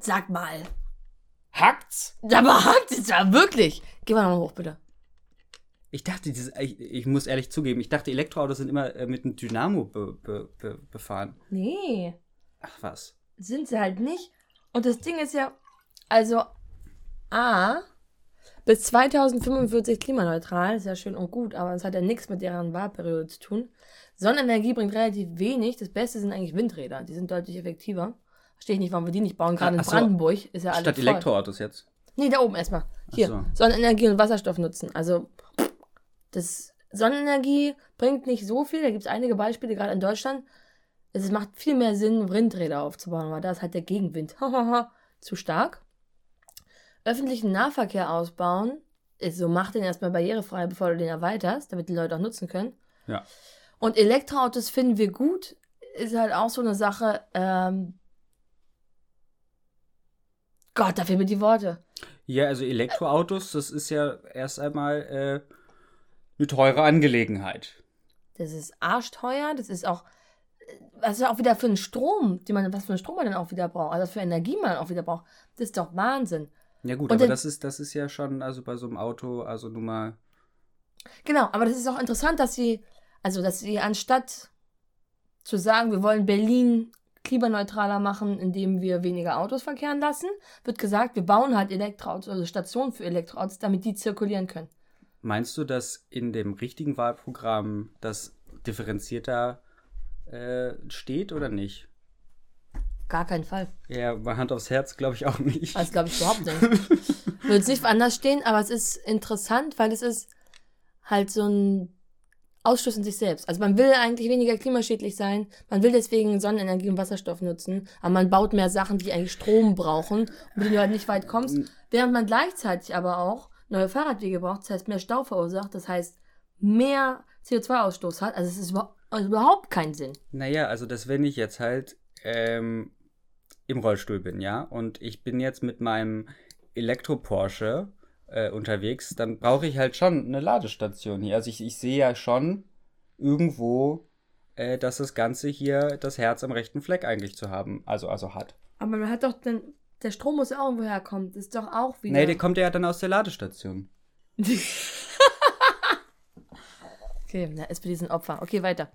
Sag mal. Hackt's? Aber hakt es ja wirklich. Geh mal nochmal hoch, bitte. Ich dachte, dieses, ich, ich muss ehrlich zugeben, ich dachte, Elektroautos sind immer äh, mit einem Dynamo be, be, be, befahren. Nee, Ach was. sind sie halt nicht. Und das Ding ist ja, also A, bis 2045 klimaneutral, ist ja schön und gut, aber es hat ja nichts mit deren Wahlperiode zu tun. Sonnenenergie bringt relativ wenig. Das Beste sind eigentlich Windräder. Die sind deutlich effektiver. Verstehe ich nicht, warum wir die nicht bauen. Gerade in Ach so. Brandenburg ist ja alles Statt voll. Elektroautos jetzt. Nee, da oben erstmal. Hier. so. Sonnenenergie und Wasserstoff nutzen. Also, das Sonnenenergie bringt nicht so viel. Da gibt es einige Beispiele, gerade in Deutschland. Es macht viel mehr Sinn, Windräder aufzubauen, weil da ist halt der Gegenwind zu stark. Öffentlichen Nahverkehr ausbauen ist so, mach den erstmal barrierefrei, bevor du den erweiterst, damit die Leute auch nutzen können. Ja. Und Elektroautos finden wir gut, ist halt auch so eine Sache, ähm, Gott, da fehlen mir die Worte. Ja, also Elektroautos, das ist ja erst einmal äh, eine teure Angelegenheit. Das ist arschteuer, das ist auch, was ist auch wieder für einen Strom, den man, was für einen Strom man dann auch wieder braucht, also was für Energie man auch wieder braucht. Das ist doch Wahnsinn. Ja gut, Und aber dann- das ist, das ist ja schon, also bei so einem Auto, also nun mal. Genau, aber das ist auch interessant, dass sie, also dass sie anstatt zu sagen, wir wollen Berlin klimaneutraler machen, indem wir weniger Autos verkehren lassen, wird gesagt, wir bauen halt Elektroautos, also Stationen für Elektroautos, damit die zirkulieren können. Meinst du, dass in dem richtigen Wahlprogramm das differenzierter äh, steht oder nicht? Gar keinen Fall. Ja, bei Hand aufs Herz glaube ich auch nicht. Das glaube ich überhaupt nicht. Würde es nicht anders stehen, aber es ist interessant, weil es ist halt so ein Ausschluss in sich selbst. Also man will eigentlich weniger klimaschädlich sein, man will deswegen Sonnenenergie und Wasserstoff nutzen, aber man baut mehr Sachen, die eigentlich Strom brauchen, und mit denen du halt nicht weit kommst, während man gleichzeitig aber auch neue Fahrradwege braucht, das heißt mehr Stau verursacht, das heißt mehr CO2-Ausstoß hat. Also es ist über also überhaupt keinen Sinn. Naja, also das, wenn ich jetzt halt ähm, im Rollstuhl bin, ja, und ich bin jetzt mit meinem Elektro-Porsche äh, unterwegs, dann brauche ich halt schon eine Ladestation hier. Also ich, ich sehe ja schon irgendwo, äh, dass das Ganze hier das Herz am rechten Fleck eigentlich zu haben, also, also hat. Aber man hat doch dann, der Strom muss ja auch irgendwo herkommen. Das ist doch auch wieder. Nee, der kommt ja dann aus der Ladestation. Okay, na, SPD sind Opfer. Okay, weiter.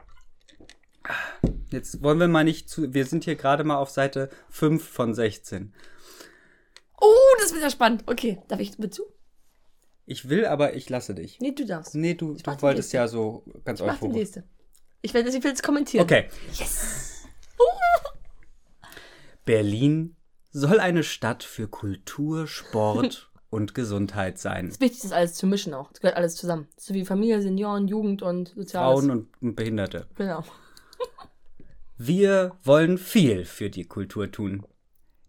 Jetzt wollen wir mal nicht zu. Wir sind hier gerade mal auf Seite 5 von 16. Oh, das wird ja spannend. Okay, darf ich mit zu? Ich will, aber ich lasse dich. Nee, du darfst. Nee, du, du wolltest ja so ganz Mach die nächste. Ich werde ich will es kommentieren. Okay. Yes. Berlin soll eine Stadt für Kultur, Sport und Gesundheit sein. Es ist wichtig, das alles zu mischen auch. Das gehört alles zusammen. So wie Familie, Senioren, Jugend und Soziales. Frauen und Behinderte. Genau. Wir wollen viel für die Kultur tun.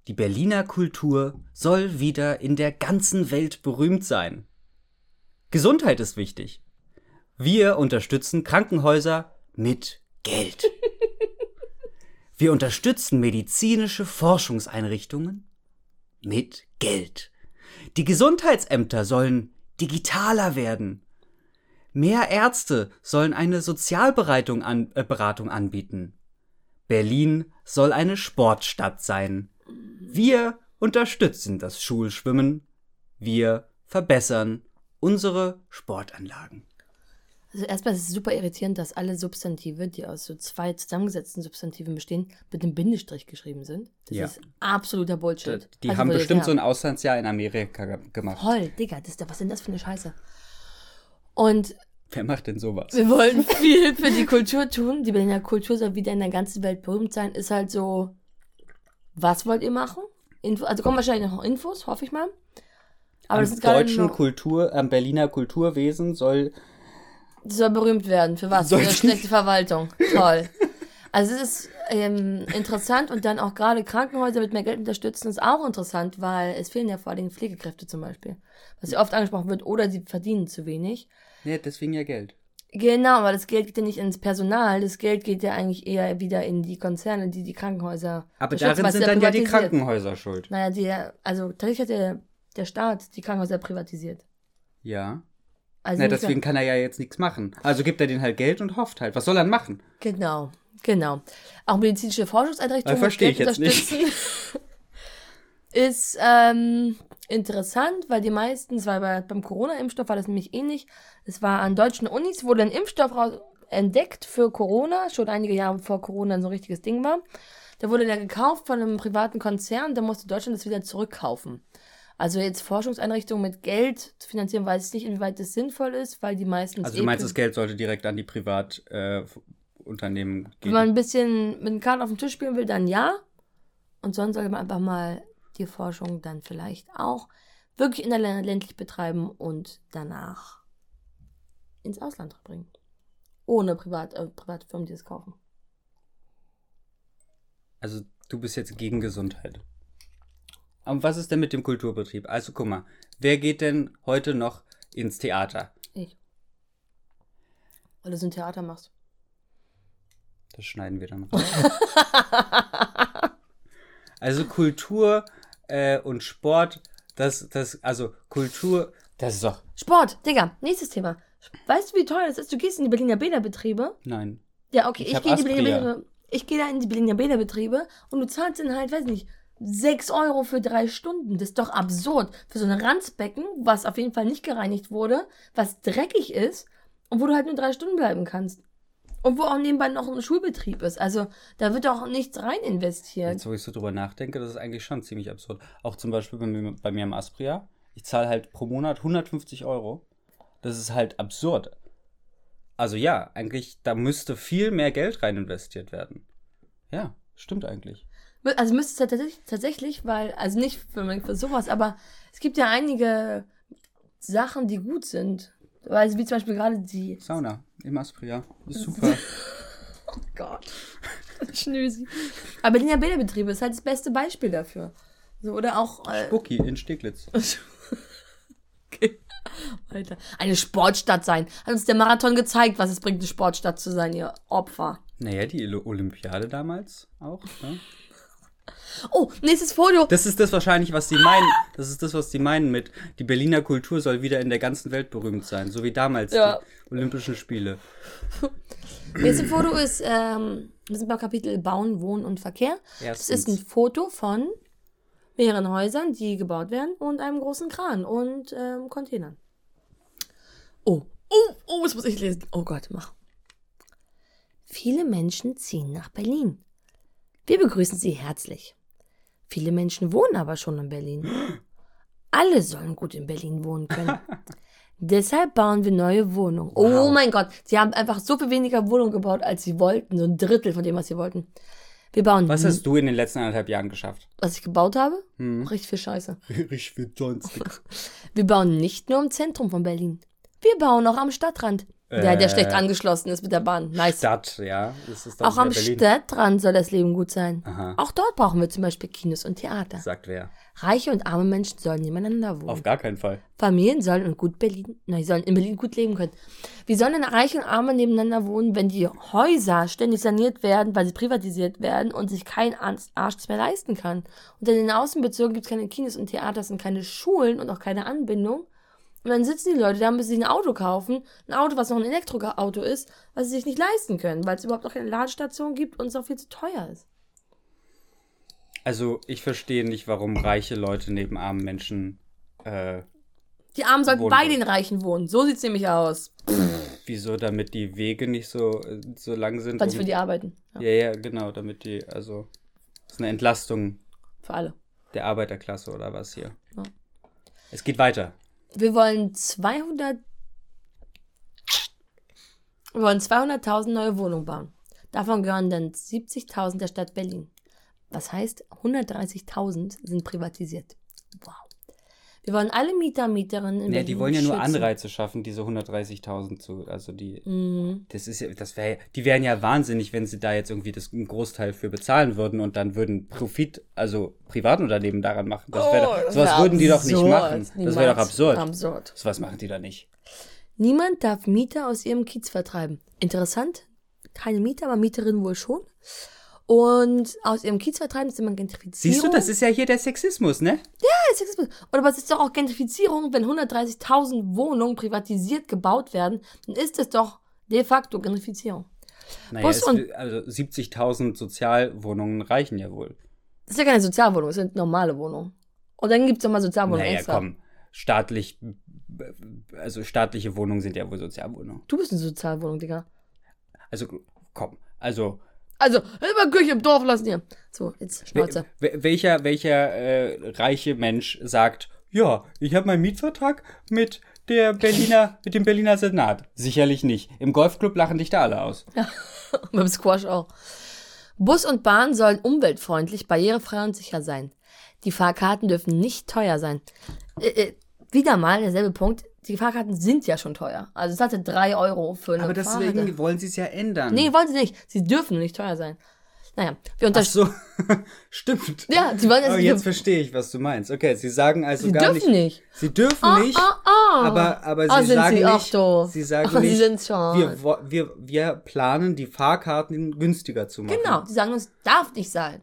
Die Berliner Kultur soll wieder in der ganzen Welt berühmt sein. Gesundheit ist wichtig. Wir unterstützen Krankenhäuser mit Geld. Wir unterstützen medizinische Forschungseinrichtungen mit Geld. Die Gesundheitsämter sollen digitaler werden. Mehr Ärzte sollen eine Sozialberatung an, äh, anbieten. Berlin soll eine Sportstadt sein. Wir unterstützen das Schulschwimmen. Wir verbessern unsere Sportanlagen. Also erstmal ist es super irritierend, dass alle Substantive, die aus so zwei zusammengesetzten Substantiven bestehen, mit einem Bindestrich geschrieben sind. Das Ja. ist absoluter Bullshit. Die Also haben bestimmt so ein Auslandsjahr in Amerika ge- gemacht. Voll, Digga, das ist, was ist denn das für eine Scheiße? Und Wer macht denn sowas? wir wollen viel für die Kultur tun. Die Berliner Kultur soll wieder in der ganzen Welt berühmt sein. Ist halt so, was wollt ihr machen? Info, also kommen wahrscheinlich noch Infos, hoffe ich mal. Aber das Am ist gerade deutschen Kultur, am Berliner Kulturwesen soll das soll berühmt werden. Für was? Für Soll- schlechte Verwaltung. Toll. Also es ist ähm, interessant und dann auch gerade Krankenhäuser mit mehr Geld unterstützen ist auch interessant, weil es fehlen ja vor allem Pflegekräfte zum Beispiel. Was ja oft angesprochen wird, oder sie verdienen zu wenig. Ja, deswegen ja Geld. Genau, aber das Geld geht ja nicht ins Personal, das Geld geht ja eigentlich eher wieder in die Konzerne, die die Krankenhäuser Aber darin sind dann ja die. Krankenhäuser schuld. Naja, die, also tatsächlich hat der, der Staat die Krankenhäuser privatisiert. Ja. Also Na, deswegen kann er ja jetzt nichts machen. Also gibt er denen halt Geld und hofft halt. Was soll er machen? Genau, genau. Auch medizinische Forschungseinrichtungen Äh, verstehe ich jetzt nicht. ist ähm, interessant, weil die meisten, es war bei, beim Corona-Impfstoff war das nämlich ähnlich. Es war an deutschen Unis, wurde ein Impfstoff raus, entdeckt für Corona, schon einige Jahre bevor Corona so ein richtiges Ding war. Da wurde der gekauft von einem privaten Konzern, da musste Deutschland das wieder zurückkaufen. Also jetzt Forschungseinrichtungen mit Geld zu finanzieren, weiß ich nicht, inwieweit das sinnvoll ist, weil die meisten Also du meinst, das Geld sollte direkt an die Privatunternehmen äh, Unternehmen Wenn gehen. man ein bisschen mit den Karten auf den Tisch spielen will, dann ja. Und sonst sollte man einfach mal die Forschung dann vielleicht auch wirklich in der Lä- ländlich betreiben und danach ins Ausland bringen. Ohne Privat, äh, private Firmen, die das kaufen. Also du bist jetzt gegen Gesundheit. Und was ist denn mit dem Kulturbetrieb? Also guck mal, wer geht denn heute noch ins Theater? Ich. Weil du so ein Theater machst. Das schneiden wir dann raus. also Kultur äh, und Sport, das, das, also Kultur, das ist doch, Sport, Digga, nächstes Thema. Weißt du, wie teuer das ist? Du gehst in die Berliner Bäderbetriebe. nein. Ja, okay, Ich ich, gehe in die Berliner Aspria. Bäder, ich gehe da in die Berliner Bäderbetriebe und du zahlst dann halt, weiß nicht, 6 Euro für drei Stunden. Das ist doch absurd. Für so ein Ranzbecken, was auf jeden Fall nicht gereinigt wurde, was dreckig ist und wo du halt nur drei Stunden bleiben kannst. Und wo auch nebenbei noch ein Schulbetrieb ist. Also da wird auch nichts rein investiert. Jetzt, wo ich so drüber nachdenke, das ist eigentlich schon ziemlich absurd. Auch zum Beispiel bei mir, bei mir im Aspria. Ich zahle halt pro Monat 150 Euro. Das ist halt absurd. Also ja, eigentlich, da müsste viel mehr Geld rein investiert werden. Ja, stimmt eigentlich. Also müsste es tatsächlich, tatsächlich, weil, also nicht für, für sowas, aber es gibt ja einige Sachen, die gut sind. Weil, wie zum Beispiel gerade die Sauna im Aspria. Ist super. Gott. Schnösi. Aber Berliner Bäderbetriebe ist halt das beste Beispiel dafür. So, oder auch. Äh, Spucki in Steglitz. okay. Alter. Eine Sportstadt sein. Hat uns der Marathon gezeigt, was es bringt, eine Sportstadt zu sein, ihr Opfer. Naja, die Olympiade damals auch. Ne? Oh, nächstes Foto. Das ist das wahrscheinlich, was sie meinen. Das ist das, was sie meinen mit, die Berliner Kultur soll wieder in der ganzen Welt berühmt sein. So wie damals Ja. die Olympischen Spiele. Nächste Foto ist, ähm, wir sind beim Kapitel Bauen, Wohnen und Verkehr. Das ist ein Erstens. Foto von mehreren Häusern, die gebaut werden und einem großen Kran und ähm, Containern. Oh, oh, oh, das muss ich lesen. Oh Gott, mach. Viele Menschen ziehen nach Berlin. Wir begrüßen Sie herzlich. Viele Menschen wohnen aber schon in Berlin. Alle sollen gut in Berlin wohnen können. Deshalb bauen wir neue Wohnungen. Oh Wow. mein Gott, sie haben einfach so viel weniger Wohnungen gebaut, als sie wollten. So ein Drittel von dem, was sie wollten. Wir bauen, Was hast du in den letzten anderthalb Jahren geschafft? was ich gebaut habe? Hm. Richtig viel Scheiße. Richtig viel Joystick. Wir bauen nicht nur im Zentrum von Berlin. Wir bauen auch am Stadtrand. Der, der Äh. schlecht angeschlossen ist mit der Bahn. Nice. Stadt, ja. Das ist dann Auch am Berlin. Stadtrand soll das Leben gut sein. Aha. Auch dort brauchen wir zum Beispiel Kinos und Theater. Sagt wer? Reiche und arme Menschen sollen nebeneinander wohnen. Auf gar keinen Fall. Familien sollen in gut Berlin, nein, sollen in Berlin gut leben können. Wie sollen denn Reiche und Arme nebeneinander wohnen, wenn die Häuser ständig saniert werden, weil sie privatisiert werden und sich kein Arsch Arsch mehr leisten kann? Und in den Außenbezirken gibt es keine Kinos und Theaters und keine Schulen und auch keine Anbindung. Und dann sitzen die Leute da, müssen sich ein Auto kaufen, ein Auto, was noch ein Elektroauto ist, was sie sich nicht leisten können, weil es überhaupt noch keine Ladestation gibt und es auch viel zu teuer ist. Also, ich verstehe nicht, warum reiche Leute neben armen Menschen. Äh, Die Armen sollten Wohnen bei den Reichen wohnen. So sieht's nämlich aus. wieso? Damit die Wege nicht so, so lang sind. Weil sie um- für die arbeiten. Ja, Ja, ja, genau. Damit die. Also. Das ist eine Entlastung für alle. der Arbeiterklasse oder was hier. Ja. Es geht weiter. Wir wollen 200. Wir wollen 200.000 neue Wohnungen bauen. Davon gehören dann 70.000 der Stadt Berlin. Was heißt, 130.000 sind privatisiert. Wow. Wir wollen alle Mieter, Mieterinnen in Ja, Berlin die wollen ja nur schützen. Anreize schaffen, diese 130.000 zu. Also die. Mhm. Das ist ja, das wäre, die wären ja wahnsinnig, wenn sie da jetzt irgendwie das einen Großteil für bezahlen würden und dann würden Profit, also Privatunternehmen daran machen. Das wär, Oh, sowas wär würden die doch nicht machen. Das wäre doch absurd. Absurd. Sowas machen die da nicht. Niemand darf Mieter aus ihrem Kiez vertreiben. Interessant. Keine Mieter, aber Mieterinnen wohl schon. Und aus ihrem Kiez vertreiben ist immer Gentrifizierung. Siehst du, das ist ja hier der Sexismus, ne? Ja, Sexismus. Oder was ist doch auch Gentrifizierung, wenn 130.000 Wohnungen privatisiert gebaut werden, dann ist es doch de facto Gentrifizierung. Naja, es, also 70.000 Sozialwohnungen reichen ja wohl. Das ist ja keine Sozialwohnung, das sind normale Wohnungen. Und dann gibt's noch mal Sozialwohnungen naja, extra. komm. Staatlich, also staatliche Wohnungen sind ja wohl Sozialwohnungen. Du bist eine Sozialwohnung, Digga. Also, komm. Also, Also, immer Küche im Dorf lassen hier. So, jetzt Schnauze. wel- welcher welcher äh, reiche Mensch sagt, ja, ich habe meinen Mietvertrag mit der Berliner, mit dem Berliner Senat? Sicherlich nicht. Im Golfclub lachen dich da alle aus. Beim Squash auch. Bus und Bahn sollen umweltfreundlich, barrierefrei und sicher sein. Die Fahrkarten dürfen nicht teuer sein. Äh, äh, wieder mal derselbe Punkt. Die Fahrkarten sind ja schon teuer. Also es hatte drei Euro für eine Aber Fahrkarte. deswegen wollen sie es ja ändern. Nee, wollen sie nicht. Sie dürfen nicht teuer sein. Naja, wir Ach so, stimmt. Ja, sie wollen jetzt. jetzt verstehe ich, was du meinst. Okay, sie sagen also sie gar dürfen nicht. Sie dürfen Ah, nicht, ah, ah. aber, aber sie Ah, sind sagen sie? nicht, Ach sie sagen Ach, sie nicht, sind's schon. Wir, wir, wir planen, die Fahrkarten günstiger zu machen. Genau, die sagen uns, darf nicht sein.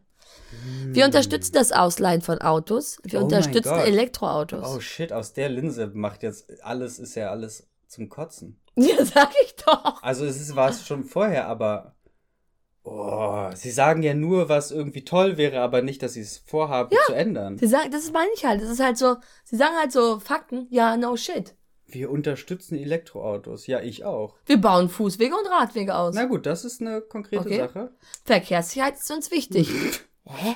Wir unterstützen das Ausleihen von Autos. Wir Oh unterstützen. Elektroautos. Oh shit, aus der Linse macht jetzt alles, ist ja alles zum Kotzen. Ja, sag ich doch. Also es ist, war es schon vorher, aber oh, sie sagen ja nur, was irgendwie toll wäre, aber nicht, dass sie es vorhaben zu ändern. Sie sagen, das meine ich halt. Das ist halt so, sie sagen halt so Fakten, ja, no shit. Wir unterstützen Elektroautos. Ja, ich auch. Wir bauen Fußwege und Radwege aus. Na gut, das ist eine konkrete Okay. Sache. Verkehrssicherheit ist uns wichtig. Hä?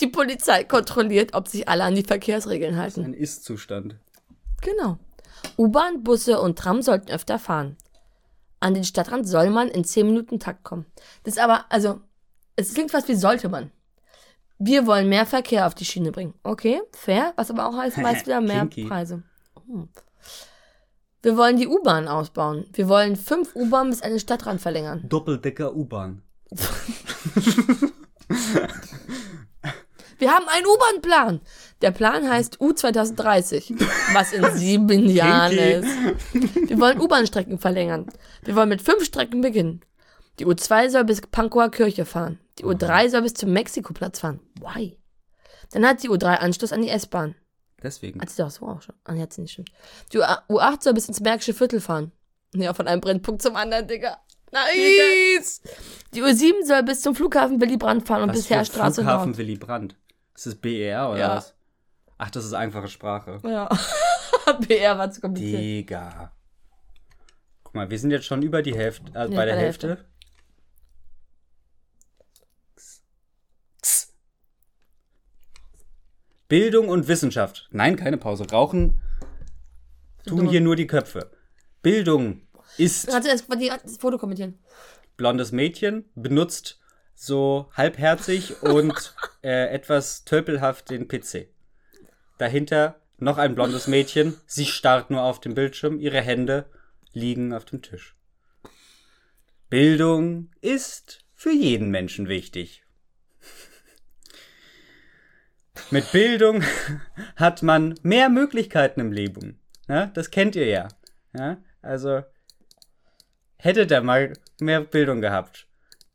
Die Polizei kontrolliert, ob sich alle an die Verkehrsregeln halten. Ein Ist-Zustand. Genau. U-Bahn, Busse und Tram sollten öfter fahren. An den Stadtrand soll man in 10 Minuten Takt kommen. Das ist aber, also, es klingt fast wie sollte man. Wir wollen mehr Verkehr auf die Schiene bringen. Okay, fair, was aber auch heißt meist wieder mehr Kinky. Preise. Hm. Wir wollen die U-Bahn ausbauen. Wir wollen fünf U-Bahnen bis an den Stadtrand verlängern. Doppeldecker U-Bahn. Wir haben einen U-Bahn-Plan. Der Plan heißt U2030, was in sieben Jahren ist. Wir wollen U-Bahn-Strecken verlängern. Wir wollen mit fünf Strecken beginnen. Die U2 soll bis Pankower Kirche fahren. Die U3 soll bis zum Mexikoplatz fahren. Why? Dann hat die U3 Anschluss an die S-Bahn. Deswegen. Hat sie doch so auch schon. Ah, hat sie nicht stimmt. Die U8 soll bis ins Märkische Viertel fahren. Ja, von einem Brennpunkt zum anderen, Digga. Nice! Die U7 soll bis zum Flughafen Willy Brandt fahren und Was bis für Heerstraße Flughafen Nord. Willy Brandt. Ist das BER oder Ja. was? Ach, das ist einfache Sprache. Ja. BR war zu kompliziert. Digga. Guck mal, wir sind jetzt schon über die Hälfte, äh, bei der Hälfte. X. Bildung und Wissenschaft. Nein, keine Pause. Rauchen tun hier nur die Köpfe. Bildung ist Kannst du das Foto kommentieren? blondes Mädchen, benutzt so halbherzig und äh, etwas tölpelhaft den PC. Dahinter noch ein blondes Mädchen, sie starrt nur auf den Bildschirm, ihre Hände liegen auf dem Tisch. Bildung ist für jeden Menschen wichtig. Mit Bildung hat man mehr Möglichkeiten im Leben. Ja, das kennt ihr ja. ja. Also hättet ihr mal mehr Bildung gehabt,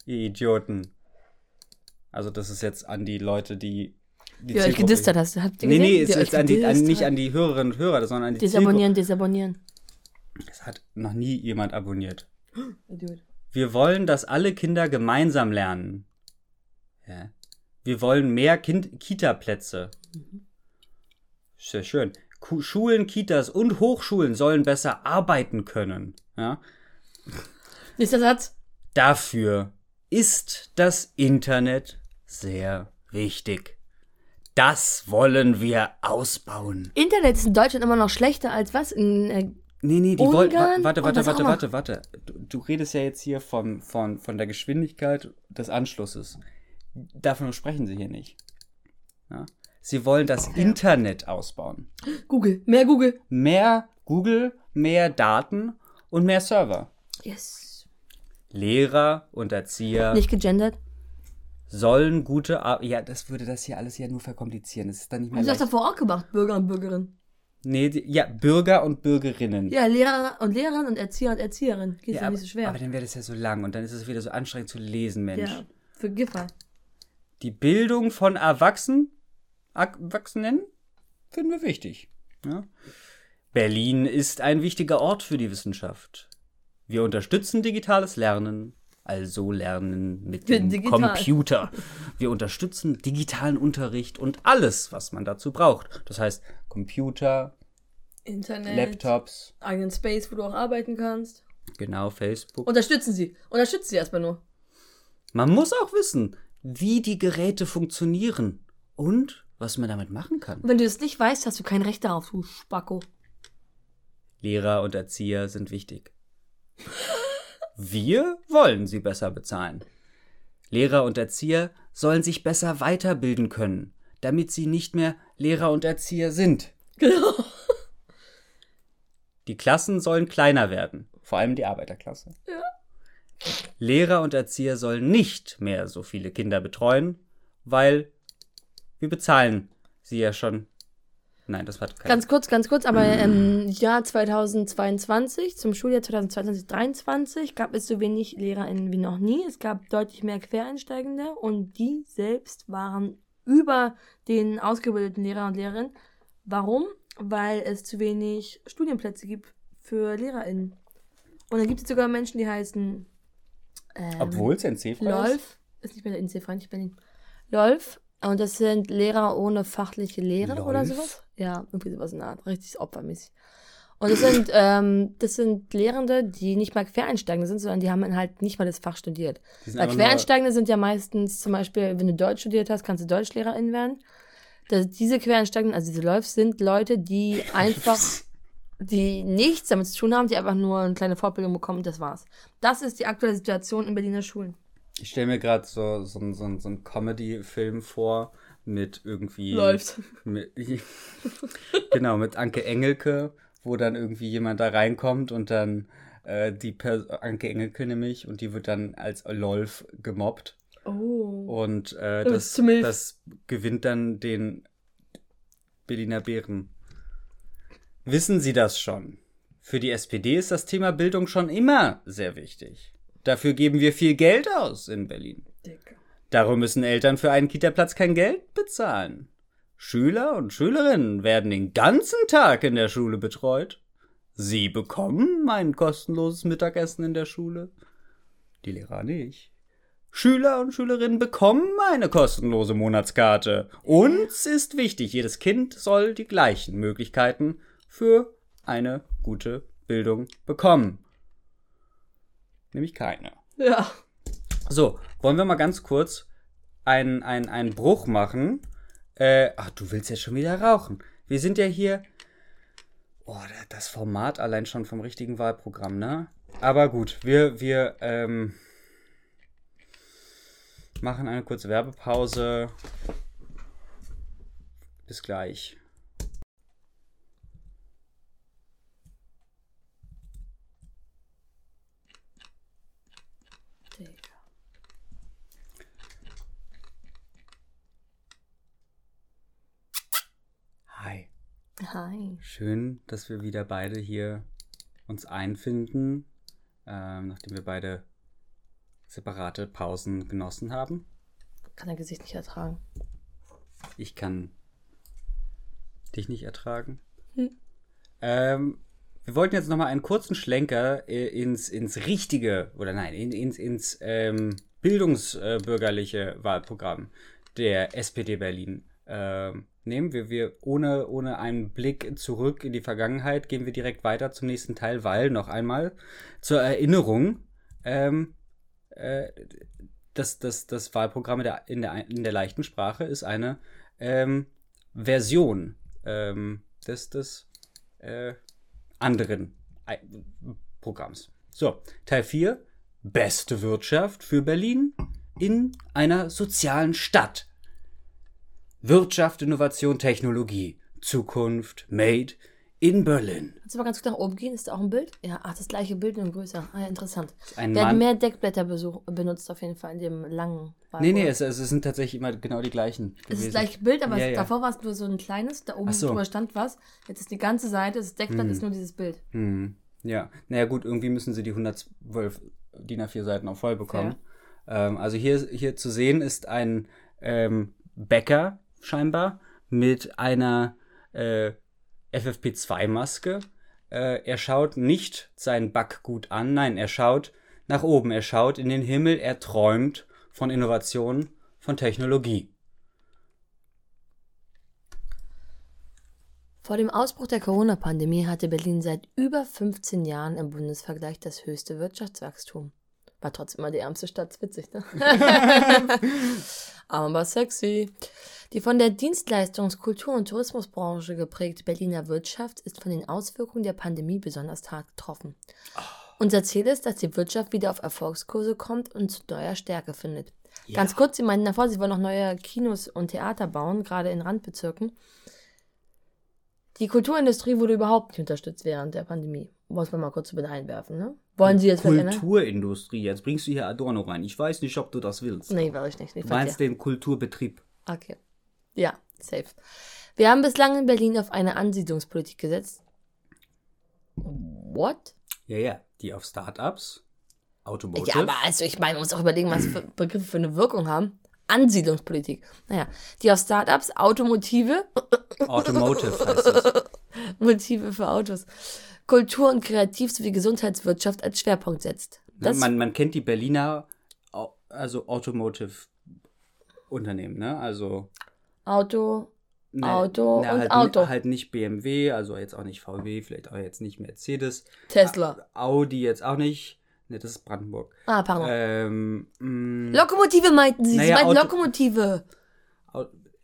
ihr Idioten. Also das ist jetzt an die Leute, die die Ja, ich Zielgruppe- gedisst hast. Habt ihr Nee, nee, gesehen? ist Wie er jetzt euch an die, an, nicht an die Hörerinnen und Hörer, sondern an die. Desabonnieren, desabonnieren. Das hat noch nie jemand abonniert. Idiot. Wir wollen, dass alle Kinder gemeinsam lernen. Ja. Wir wollen mehr kind Kita-Plätze. Sehr schön. Ku- Schulen, Kitas und Hochschulen sollen besser arbeiten können. Ja. Nächster Satz. Dafür ist das Internet sehr wichtig. Das wollen wir ausbauen. Internet ist in Deutschland immer noch schlechter als was? In, äh, Nee, nee, die wollen. wa- Warte, warte, warte, warte, warte. Du, du redest ja jetzt hier von, von, von der Geschwindigkeit des Anschlusses. Davon sprechen sie hier nicht. Ja? Sie wollen das Internet ausbauen. Google. Mehr Google. Mehr Google, mehr Daten und mehr Server. Yes. Lehrer und Erzieher Nicht gegendert. sollen gute Ar Ja, das würde das hier alles ja nur verkomplizieren. Das ist dann nicht mehr Hast du das davor auch gemacht, Bürger und Bürgerinnen? Nee, die, ja, Bürger und Bürgerinnen. Ja, Lehrer und Lehrerin und Erzieher und Erzieherin. Geht ja, aber, nicht so schwer. aber dann wäre das ja so lang und dann ist es wieder so anstrengend zu lesen, Mensch. ja, für Giffer. Die Bildung von Erwachsenen, Erwachsenen finden wir wichtig. Ja? Berlin ist ein wichtiger Ort für die Wissenschaft. Wir unterstützen digitales Lernen, also Lernen mit dem Digital. Computer. Wir unterstützen digitalen Unterricht und alles, was man dazu braucht. Das heißt Computer, Internet. Laptops, Eigenen Space, wo du auch arbeiten kannst. genau, Facebook. Unterstützen sie. Unterstützen sie erstmal nur. Man muss auch wissen, wie die Geräte funktionieren und was man damit machen kann. Und wenn du es nicht weißt, hast du kein Recht darauf, du Spacko. Lehrer und Erzieher sind wichtig. Wir wollen sie besser bezahlen. Lehrer und Erzieher sollen sich besser weiterbilden können, damit sie nicht mehr Lehrer und Erzieher sind. Genau. Die Klassen sollen kleiner werden, vor allem die Arbeiterklasse. Ja. Lehrer und Erzieher sollen nicht mehr so viele Kinder betreuen, weil wir bezahlen sie ja schon. Nein, das war kein. Ganz kurz, ganz kurz, aber im Jahr 2022, zum Schuljahr 2022-2023, gab es so wenig LehrerInnen wie noch nie. Es gab deutlich mehr Quereinsteigende und die selbst waren über den ausgebildeten Lehrer und Lehrerinnen. Warum? Weil es zu wenig Studienplätze gibt für LehrerInnen. Und dann gibt es sogar Menschen, die heißen ähm, Obwohl es NC frei ist. Lolf, ist nicht mehr der INC, nicht Berlin. Lolf, und das sind Lehrer ohne fachliche Lehre oder Lolf? sowas. Ja, irgendwie sowas in der Art, richtig opfermäßig. Und das sind, ähm, das sind Lehrende, die nicht mal Quereinsteigende sind, sondern die haben halt nicht mal das Fach studiert. Weil Quereinsteigende sind ja meistens zum Beispiel, wenn du Deutsch studiert hast, kannst du Deutschlehrerin werden. Das, diese Quereinsteigenden, also diese Läufs, sind Leute, die einfach, die nichts damit zu tun haben, die einfach nur eine kleine Fortbildung bekommen und das war's. Das ist die aktuelle Situation in Berliner Schulen. Ich stelle mir gerade so, so, so, so einen Comedy-Film vor mit irgendwie. Läuft. Mit, genau, mit Anke Engelke, wo dann irgendwie jemand da reinkommt und dann äh, die per Anke Engelke nämlich und die wird dann als Lolf gemobbt Oh. und äh, das, milf. das gewinnt dann den Berliner Bären. Wissen Sie das schon? Für die SPD ist das Thema Bildung schon immer sehr wichtig. Dafür geben wir viel Geld aus in Berlin. Darum müssen Eltern für einen Kitaplatz kein Geld bezahlen. Schüler und Schülerinnen werden den ganzen Tag in der Schule betreut. Sie bekommen ein kostenloses Mittagessen in der Schule. Die Lehrer nicht. Schüler und Schülerinnen bekommen eine kostenlose Monatskarte. Uns ist wichtig, jedes Kind soll die gleichen Möglichkeiten für eine gute Bildung bekommen. Nämlich keine. Ja. So, wollen wir mal ganz kurz einen, einen, einen Bruch machen? Äh, ach, du willst ja schon wieder rauchen. Wir sind ja hier Oh, das Format allein schon vom richtigen Wahlprogramm, ne? Aber gut, wir, wir ähm, machen eine kurze Werbepause. Bis gleich. Hi. Schön, dass wir wieder beide hier uns einfinden, ähm, nachdem wir beide separate Pausen genossen haben. Kann dein Gesicht nicht ertragen. Ich kann dich nicht ertragen. Hm. Ähm, wir wollten jetzt nochmal einen kurzen Schlenker äh, ins, ins richtige, oder nein, in, ins, ins ähm, bildungsbürgerliche Wahlprogramm der SPD Berlin ähm, nehmen. Wir, wir ohne, ohne einen Blick zurück in die Vergangenheit gehen wir direkt weiter zum nächsten Teil, weil noch einmal zur Erinnerung, ähm, äh, das, das, das Wahlprogramm in der, in, der, in der leichten Sprache ist eine ähm, Version ähm, des, des äh, anderen I Programms. So, Teil 4. Beste Wirtschaft für Berlin in einer sozialen Stadt. Wirtschaft, Innovation, Technologie. Zukunft, Made in Berlin. Kannst du mal ganz kurz nach oben gehen? Ist da auch ein Bild? Ja, ach, das gleiche Bild, nur größer. Ah ja, interessant. Ein Wir hatten Mann. mehr Deckblätter besuch, benutzt auf jeden Fall in dem langen Nee, nee, es, es sind tatsächlich immer genau die gleichen. Es ist gewesen. das gleiche Bild, aber Ja, es, ja. davor war es nur so ein kleines, da oben so. drüber stand was. Jetzt ist die ganze Seite, das Deckblatt ist nur dieses Bild. Hm, ja, naja gut, irgendwie müssen sie die 112 DIN A4 Seiten auch voll bekommen. Ähm, also hier, hier zu sehen ist ein ähm, Bäcker scheinbar mit einer äh, FFP2-Maske. Äh, er schaut nicht sein Backgut an, nein, er schaut nach oben, er schaut in den Himmel, er träumt von Innovation, von Technologie. Vor dem Ausbruch der Corona-Pandemie hatte Berlin seit über 15 Jahren im Bundesvergleich das höchste Wirtschaftswachstum. War trotzdem immer die ärmste Stadt, witzig, ne? Aber sexy. Die von der Dienstleistungs-, Kultur- und Tourismusbranche geprägte Berliner Wirtschaft ist von den Auswirkungen der Pandemie besonders hart getroffen. Unser Ziel ist, dass die Wirtschaft wieder auf Erfolgskurse kommt und zu neuer Stärke findet. Ganz kurz, Sie meinten davor, Sie wollen noch neue Kinos und Theater bauen, gerade in Randbezirken. Die Kulturindustrie wurde überhaupt nicht unterstützt während der Pandemie. Muss man mal kurz mit einwerfen, ne? Wollen Sie jetzt? Kulturindustrie, jetzt bringst du hier Adorno rein. Ich weiß nicht, ob du das willst. Nee, weiß ich nicht. nicht Du meinst verkehrt. den Kulturbetrieb. Okay. Ja, safe. Wir haben bislang in Berlin auf eine Ansiedlungspolitik gesetzt. What? Ja, ja, die auf Startups, Automotive. Ja, aber also ich meine, man muss auch überlegen, was für Begriffe für eine Wirkung haben. Ansiedlungspolitik. Naja, die auf Startups, Automotive, Automotive heißt es. Motive für Autos, Kultur und Kreativ- sowie Gesundheitswirtschaft als Schwerpunkt setzt. Ne, Das, man, man kennt die Berliner, also Automotive-Unternehmen, ne? Also Auto, ne, Auto ne, und halt, Auto. Halt nicht BMW, also jetzt auch nicht VW, vielleicht auch jetzt nicht Mercedes. Tesla. Audi jetzt auch nicht. Ne, das ist Brandenburg. Ah, pardon. Ähm, mh, Lokomotive meinten Sie. Naja, Sie meinten Auto- Lokomotive.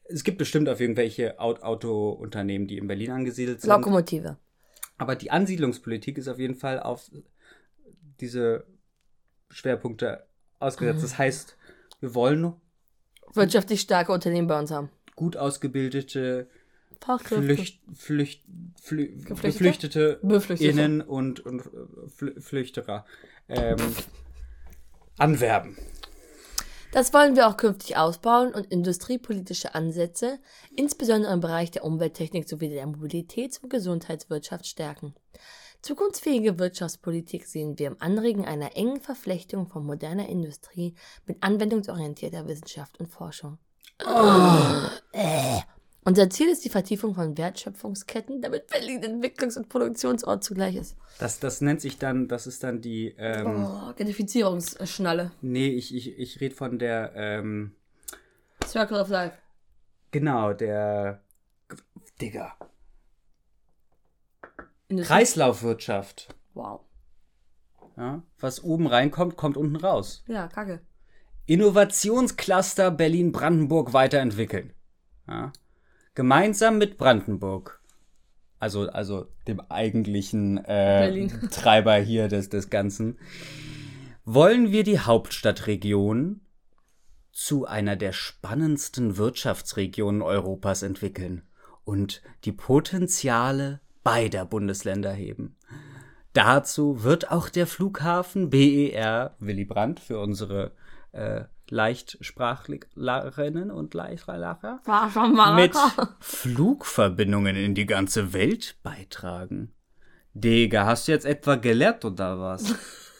Es gibt bestimmt auf irgendwelche Au- Autounternehmen, die in Berlin angesiedelt sind. Lokomotive. Aber die Ansiedlungspolitik ist auf jeden Fall auf diese Schwerpunkte ausgesetzt. Mhm. Das heißt, wir wollen Wirtschaftlich starke Unternehmen bei uns haben. gut ausgebildete. Flücht, Flücht, Flü, Geflüchtete? Beflüchtete. Innen und, und äh, Flü Flüchterer ähm, anwerben. Das wollen wir auch künftig ausbauen und industriepolitische Ansätze, insbesondere im Bereich der Umwelttechnik sowie der Mobilitäts- und Gesundheitswirtschaft stärken. Zukunftsfähige Wirtschaftspolitik sehen wir im Anregen einer engen Verflechtung von moderner Industrie mit anwendungsorientierter Wissenschaft und Forschung. Äh. Unser Ziel ist die Vertiefung von Wertschöpfungsketten, damit Berlin Entwicklungs- und Produktionsort zugleich ist. Das, das nennt sich dann, das ist dann die, ähm, Oh, Gentrifizierungsschnalle. nee, ich, ich, ich rede von der, ähm, Circle of Life. genau, der, Digga, Industrie- Kreislaufwirtschaft. Wow. Ja? Was oben reinkommt, kommt unten raus. Ja, kacke. Innovationscluster Berlin-Brandenburg weiterentwickeln. Ja? Gemeinsam mit Brandenburg. Also, also dem eigentlichen äh, Treiber hier des, des Ganzen, wollen wir die Hauptstadtregion zu einer der spannendsten Wirtschaftsregionen Europas entwickeln und die Potenziale beider Bundesländer heben. Dazu wird auch der Flughafen BER Willy Brandt für unsere äh, Leichtsprachlerinnen und Leichtlacher mit Flugverbindungen in die ganze Welt beitragen. Digga, hast du jetzt etwa gelernt oder was?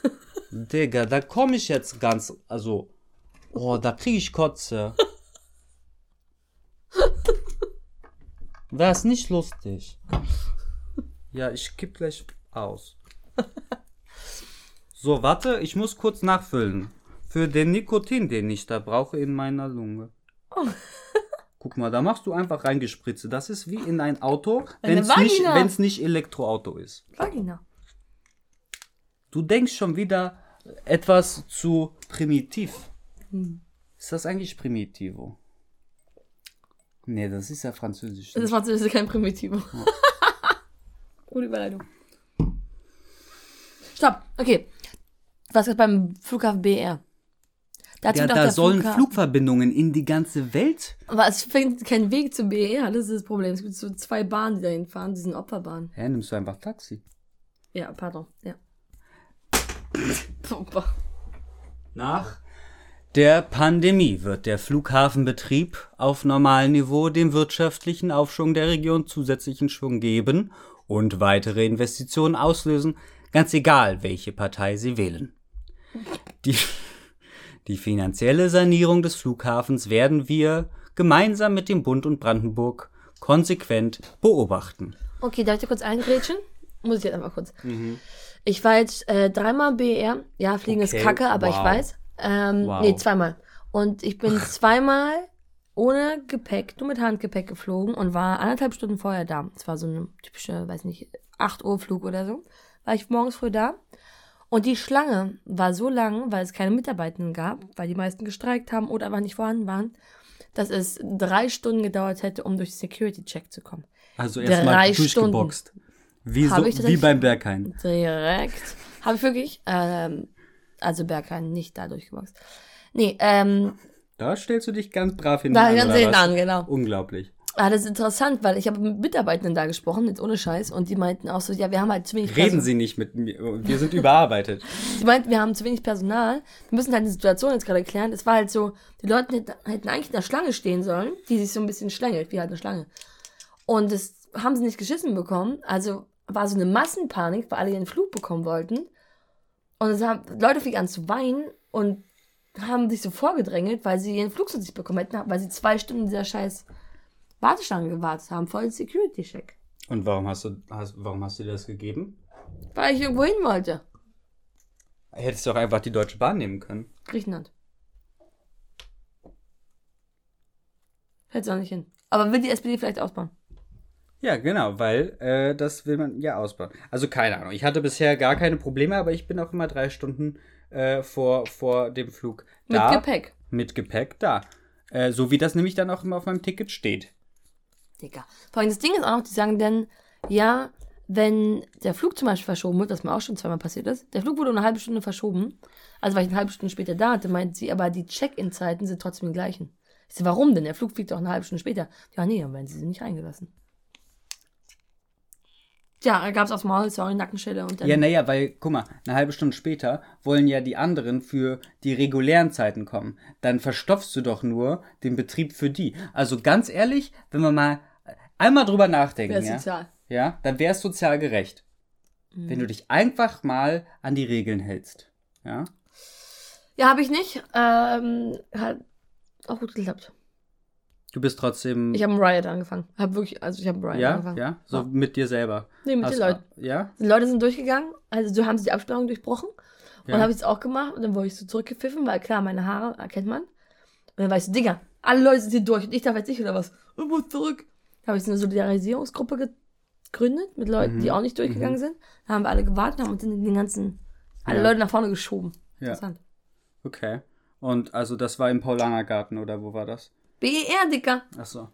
Digga, da komme ich jetzt ganz, also, oh, da kriege ich Kotze. Das ist nicht lustig. Ja, ich kipp gleich aus. So, warte, ich muss kurz nachfüllen. Für den Nikotin, den ich da brauche in meiner Lunge. Oh. Guck mal, da machst du einfach reingespritzt. Das ist wie in ein Auto, wenn es nicht, nicht Elektroauto ist. Vagina. Du denkst schon wieder etwas zu primitiv. Hm. Ist das eigentlich Primitivo? Nee, das ist ja Französisch. Das ist Französisch, kein Primitivo. Ja. Gute Überleitung. Stopp, okay. Was ist beim Flughafen BR? Dazu ja, da sollen Flughafen. Flugverbindungen in die ganze Welt. Aber es findet kein Weg zum BER, das ist das Problem. Es gibt so zwei Bahnen, die dahin fahren, die sind Opferbahnen. Hä, nimmst du einfach Taxi? Ja, pardon, ja. Nach der Pandemie wird der Flughafenbetrieb auf normalem Niveau dem wirtschaftlichen Aufschwung der Region zusätzlichen Schwung geben und weitere Investitionen auslösen, ganz egal, welche Partei sie wählen. Die die finanzielle Sanierung des Flughafens werden wir gemeinsam mit dem Bund und Brandenburg konsequent beobachten. Okay, darf ich kurz eingrätschen? Muss ich jetzt einmal kurz. Mhm. Ich war jetzt äh, dreimal BR. Ja, Fliegen okay. ist kacke, aber wow. ich weiß. Ähm, wow. Nee, zweimal. Und ich bin zweimal ohne Gepäck, nur mit Handgepäck geflogen und war anderthalb Stunden vorher da. Es war so eine typische, weiß nicht, 8 Uhr Flug oder so. War ich morgens früh da. Und die Schlange war so lang, weil es keine Mitarbeitenden gab, weil die meisten gestreikt haben oder aber nicht vorhanden waren, dass es drei Stunden gedauert hätte, um durch Security-Check zu kommen. Also erstmal durchgeboxt. Wie, so, wie beim Berghain. Direkt. Habe ich wirklich, ähm, also Berghain nicht da durchgeboxt. Nee, ähm. Da stellst du dich ganz brav hin. Da ganz hinten an, genau. Unglaublich. Ah, das ist interessant, weil ich habe mit Mitarbeitenden da gesprochen, jetzt ohne Scheiß, und die meinten auch so, ja, wir haben halt zu wenig Personal. Reden Sie nicht mit mir, wir sind überarbeitet. Sie meinten, wir haben zu wenig Personal, wir müssen halt die Situation jetzt gerade erklären. Es war halt so, die Leute hätten eigentlich in der Schlange stehen sollen, die sich so ein bisschen schlängelt, wie halt eine Schlange. Und das haben sie nicht geschissen bekommen, also war so eine Massenpanik, weil alle ihren Flug bekommen wollten. Und es haben, Leute fingen an zu weinen und haben sich so vorgedrängelt, weil sie ihren Flug so nicht bekommen hätten, weil sie zwei Stunden dieser scheiß Warteschlange gewartet haben, voll Security-Check. Und warum hast du, hast, warum hast du dir das gegeben? Weil ich irgendwo hin wollte. Hättest du auch einfach die Deutsche Bahn nehmen können. Griechenland. Hättest auch nicht hin. Aber will die SPD vielleicht ausbauen? Ja, genau, weil äh, das will man ja ausbauen. Also keine Ahnung. Ich hatte bisher gar keine Probleme, aber ich bin auch immer drei Stunden äh, vor, vor dem Flug da. Mit Gepäck. Mit Gepäck da. Äh, so wie das nämlich dann auch immer auf meinem Ticket steht. Digga. Vor allem das Ding ist auch noch, die sagen dann, ja, wenn der Flug zum Beispiel verschoben wird, was mir auch schon zweimal passiert ist, der Flug wurde eine halbe Stunde verschoben, also weil ich eine halbe Stunde später da hatte, meint sie, aber die Check-in-Zeiten sind trotzdem die gleichen. Ich so, warum denn? Der Flug fliegt doch eine halbe Stunde später. Ja, nee, dann werden sie nicht reingelassen. Ja, da gab es aufs Maul, sorry, Nackenschelle und dann. Ja, naja, weil, guck mal, eine halbe Stunde später wollen ja die anderen für die regulären Zeiten kommen. Dann verstopfst du doch nur den Betrieb für die. Also ganz ehrlich, wenn wir mal einmal drüber nachdenken, ja, sozial. ja, dann wäre es sozial gerecht. Mhm. Wenn du dich einfach mal an die Regeln hältst. Ja. Ja, habe ich nicht. Ähm, hat auch gut geklappt. Du bist trotzdem. Ich habe einen Riot angefangen. Hab wirklich, also ich habe einen Riot ja? angefangen. Ja, so ja. mit dir selber. Nee, mit Hast, den Leuten. Ja. Die Leute sind durchgegangen, also so haben sie die Absperrung durchbrochen. Und ja. habe ich es auch gemacht und dann wurde ich so zurückgepfiffen, weil klar, meine Haare erkennt man. Und dann war ich so, Digga, alle Leute sind hier durch und ich darf jetzt nicht oder was? Ich muss zurück. Da habe ich so eine Solidarisierungsgruppe gegründet mit Leuten, mhm. die auch nicht durchgegangen mhm. sind. Da haben wir alle gewartet, haben uns den ganzen, alle ja. Leute nach vorne geschoben. Ja. Interessant. Okay. Und also das war im Paulanergarten oder wo war das? BER, Dicker. Ach so.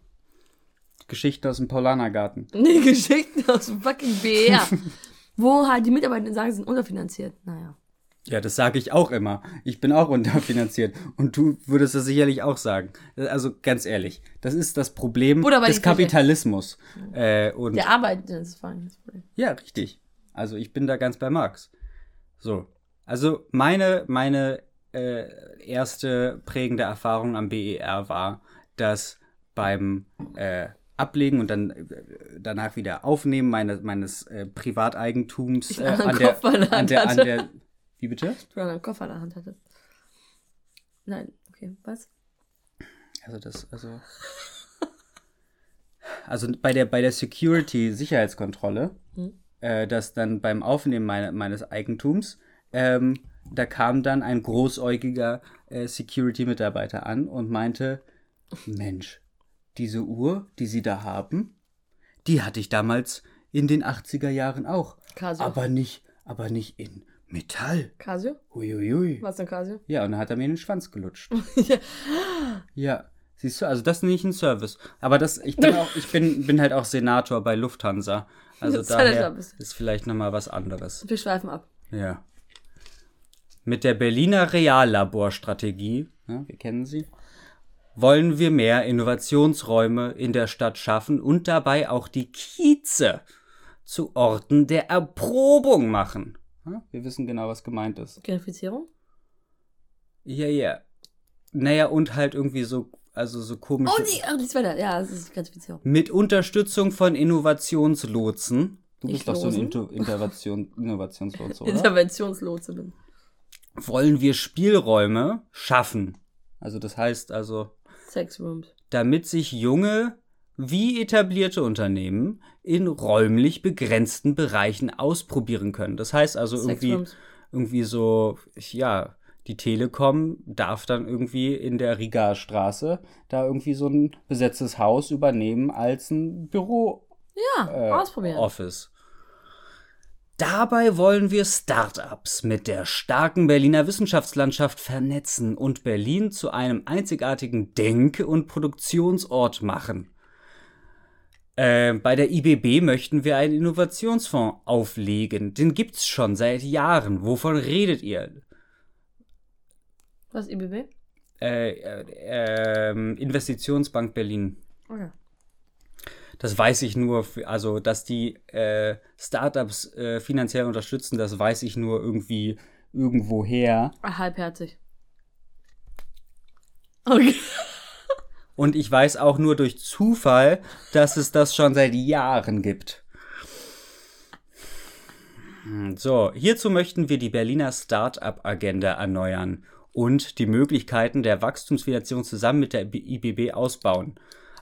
Geschichten aus dem Paulanergarten. Nee, Geschichten aus dem fucking BR. Wo halt die Mitarbeiter sagen, sie sind unterfinanziert. Naja. Ja, das sage ich auch immer. Ich bin auch unterfinanziert. Und du würdest das sicherlich auch sagen. Also ganz ehrlich, das ist das Problem des. Kapitalismus. Äh, und Der Arbeit ist das Problem. Ja, richtig. Also ich bin da ganz bei Marx. So. Also meine, meine äh, erste prägende Erfahrung am BER war, dass beim äh, Ablegen und dann äh, danach wieder Aufnehmen meine, meines äh, Privateigentums äh, an, der, an, der, an der. Wie bitte? Du einen Koffer in der Hand hattest. Nein, okay, was? Also das, also. Also bei der, bei der Security-Sicherheitskontrolle, Hm. äh, dass dann beim Aufnehmen meine, meines Eigentums, ähm, da kam dann ein großäugiger äh, Security-Mitarbeiter an und meinte, Mensch, diese Uhr, die Sie da haben, die hatte ich damals in den 80er Jahren auch. Casio. Aber nicht, aber nicht in Metall. Casio? Huiuiui. Was denn Casio? Ja, und dann hat er mir in den Schwanz gelutscht. ja. Ja, siehst du, also das ist nicht ein Service. Aber das, ich bin auch, ich bin, bin halt auch Senator bei Lufthansa. Also Das ist daher ist vielleicht nochmal was anderes. Wir schweifen ab. Ja. Mit der Berliner Reallaborstrategie, ja, wir kennen sie, wollen wir mehr Innovationsräume in der Stadt schaffen und dabei auch die Kieze zu Orten der Erprobung machen. Ja, wir wissen genau, was gemeint ist. Genifizierung? Ja, ja. Naja, und halt irgendwie so, also so komische. Oh, die, die ist weiter. Ja, das ist Genifizierung. Mit Unterstützung von Innovationslotsen. Du Ich bist doch so ein Losen? Into Innovation, Innovationslotse, oder? Interventionslotse bin. Wollen wir Spielräume schaffen. Also das heißt also, Sexrooms. damit sich junge wie etablierte Unternehmen in räumlich begrenzten Bereichen ausprobieren können. Das heißt also irgendwie, irgendwie so, ja, die Telekom darf dann irgendwie in der Riga-Straße da irgendwie so ein besetztes Haus übernehmen als ein Büro Ja, äh, ausprobieren. Office. Dabei wollen wir Startups mit der starken Berliner Wissenschaftslandschaft vernetzen und Berlin zu einem einzigartigen Denk- und Produktionsort machen. Äh, bei der IBB möchten wir einen Innovationsfonds auflegen. Den gibt's schon seit Jahren. Wovon redet ihr? Was, IBB? Äh, äh, ähm, Investitionsbank Berlin. Ja. Das weiß ich nur, für, also dass die äh, Startups äh, finanziell unterstützen, das weiß ich nur irgendwie irgendwoher. Ah, Halbherzig. Okay. Und ich weiß auch nur durch Zufall, dass es das schon seit Jahren gibt. Hm, So, hierzu möchten wir die Berliner Startup-Agenda erneuern und die Möglichkeiten der Wachstumsfinanzierung zusammen mit der IBB ausbauen.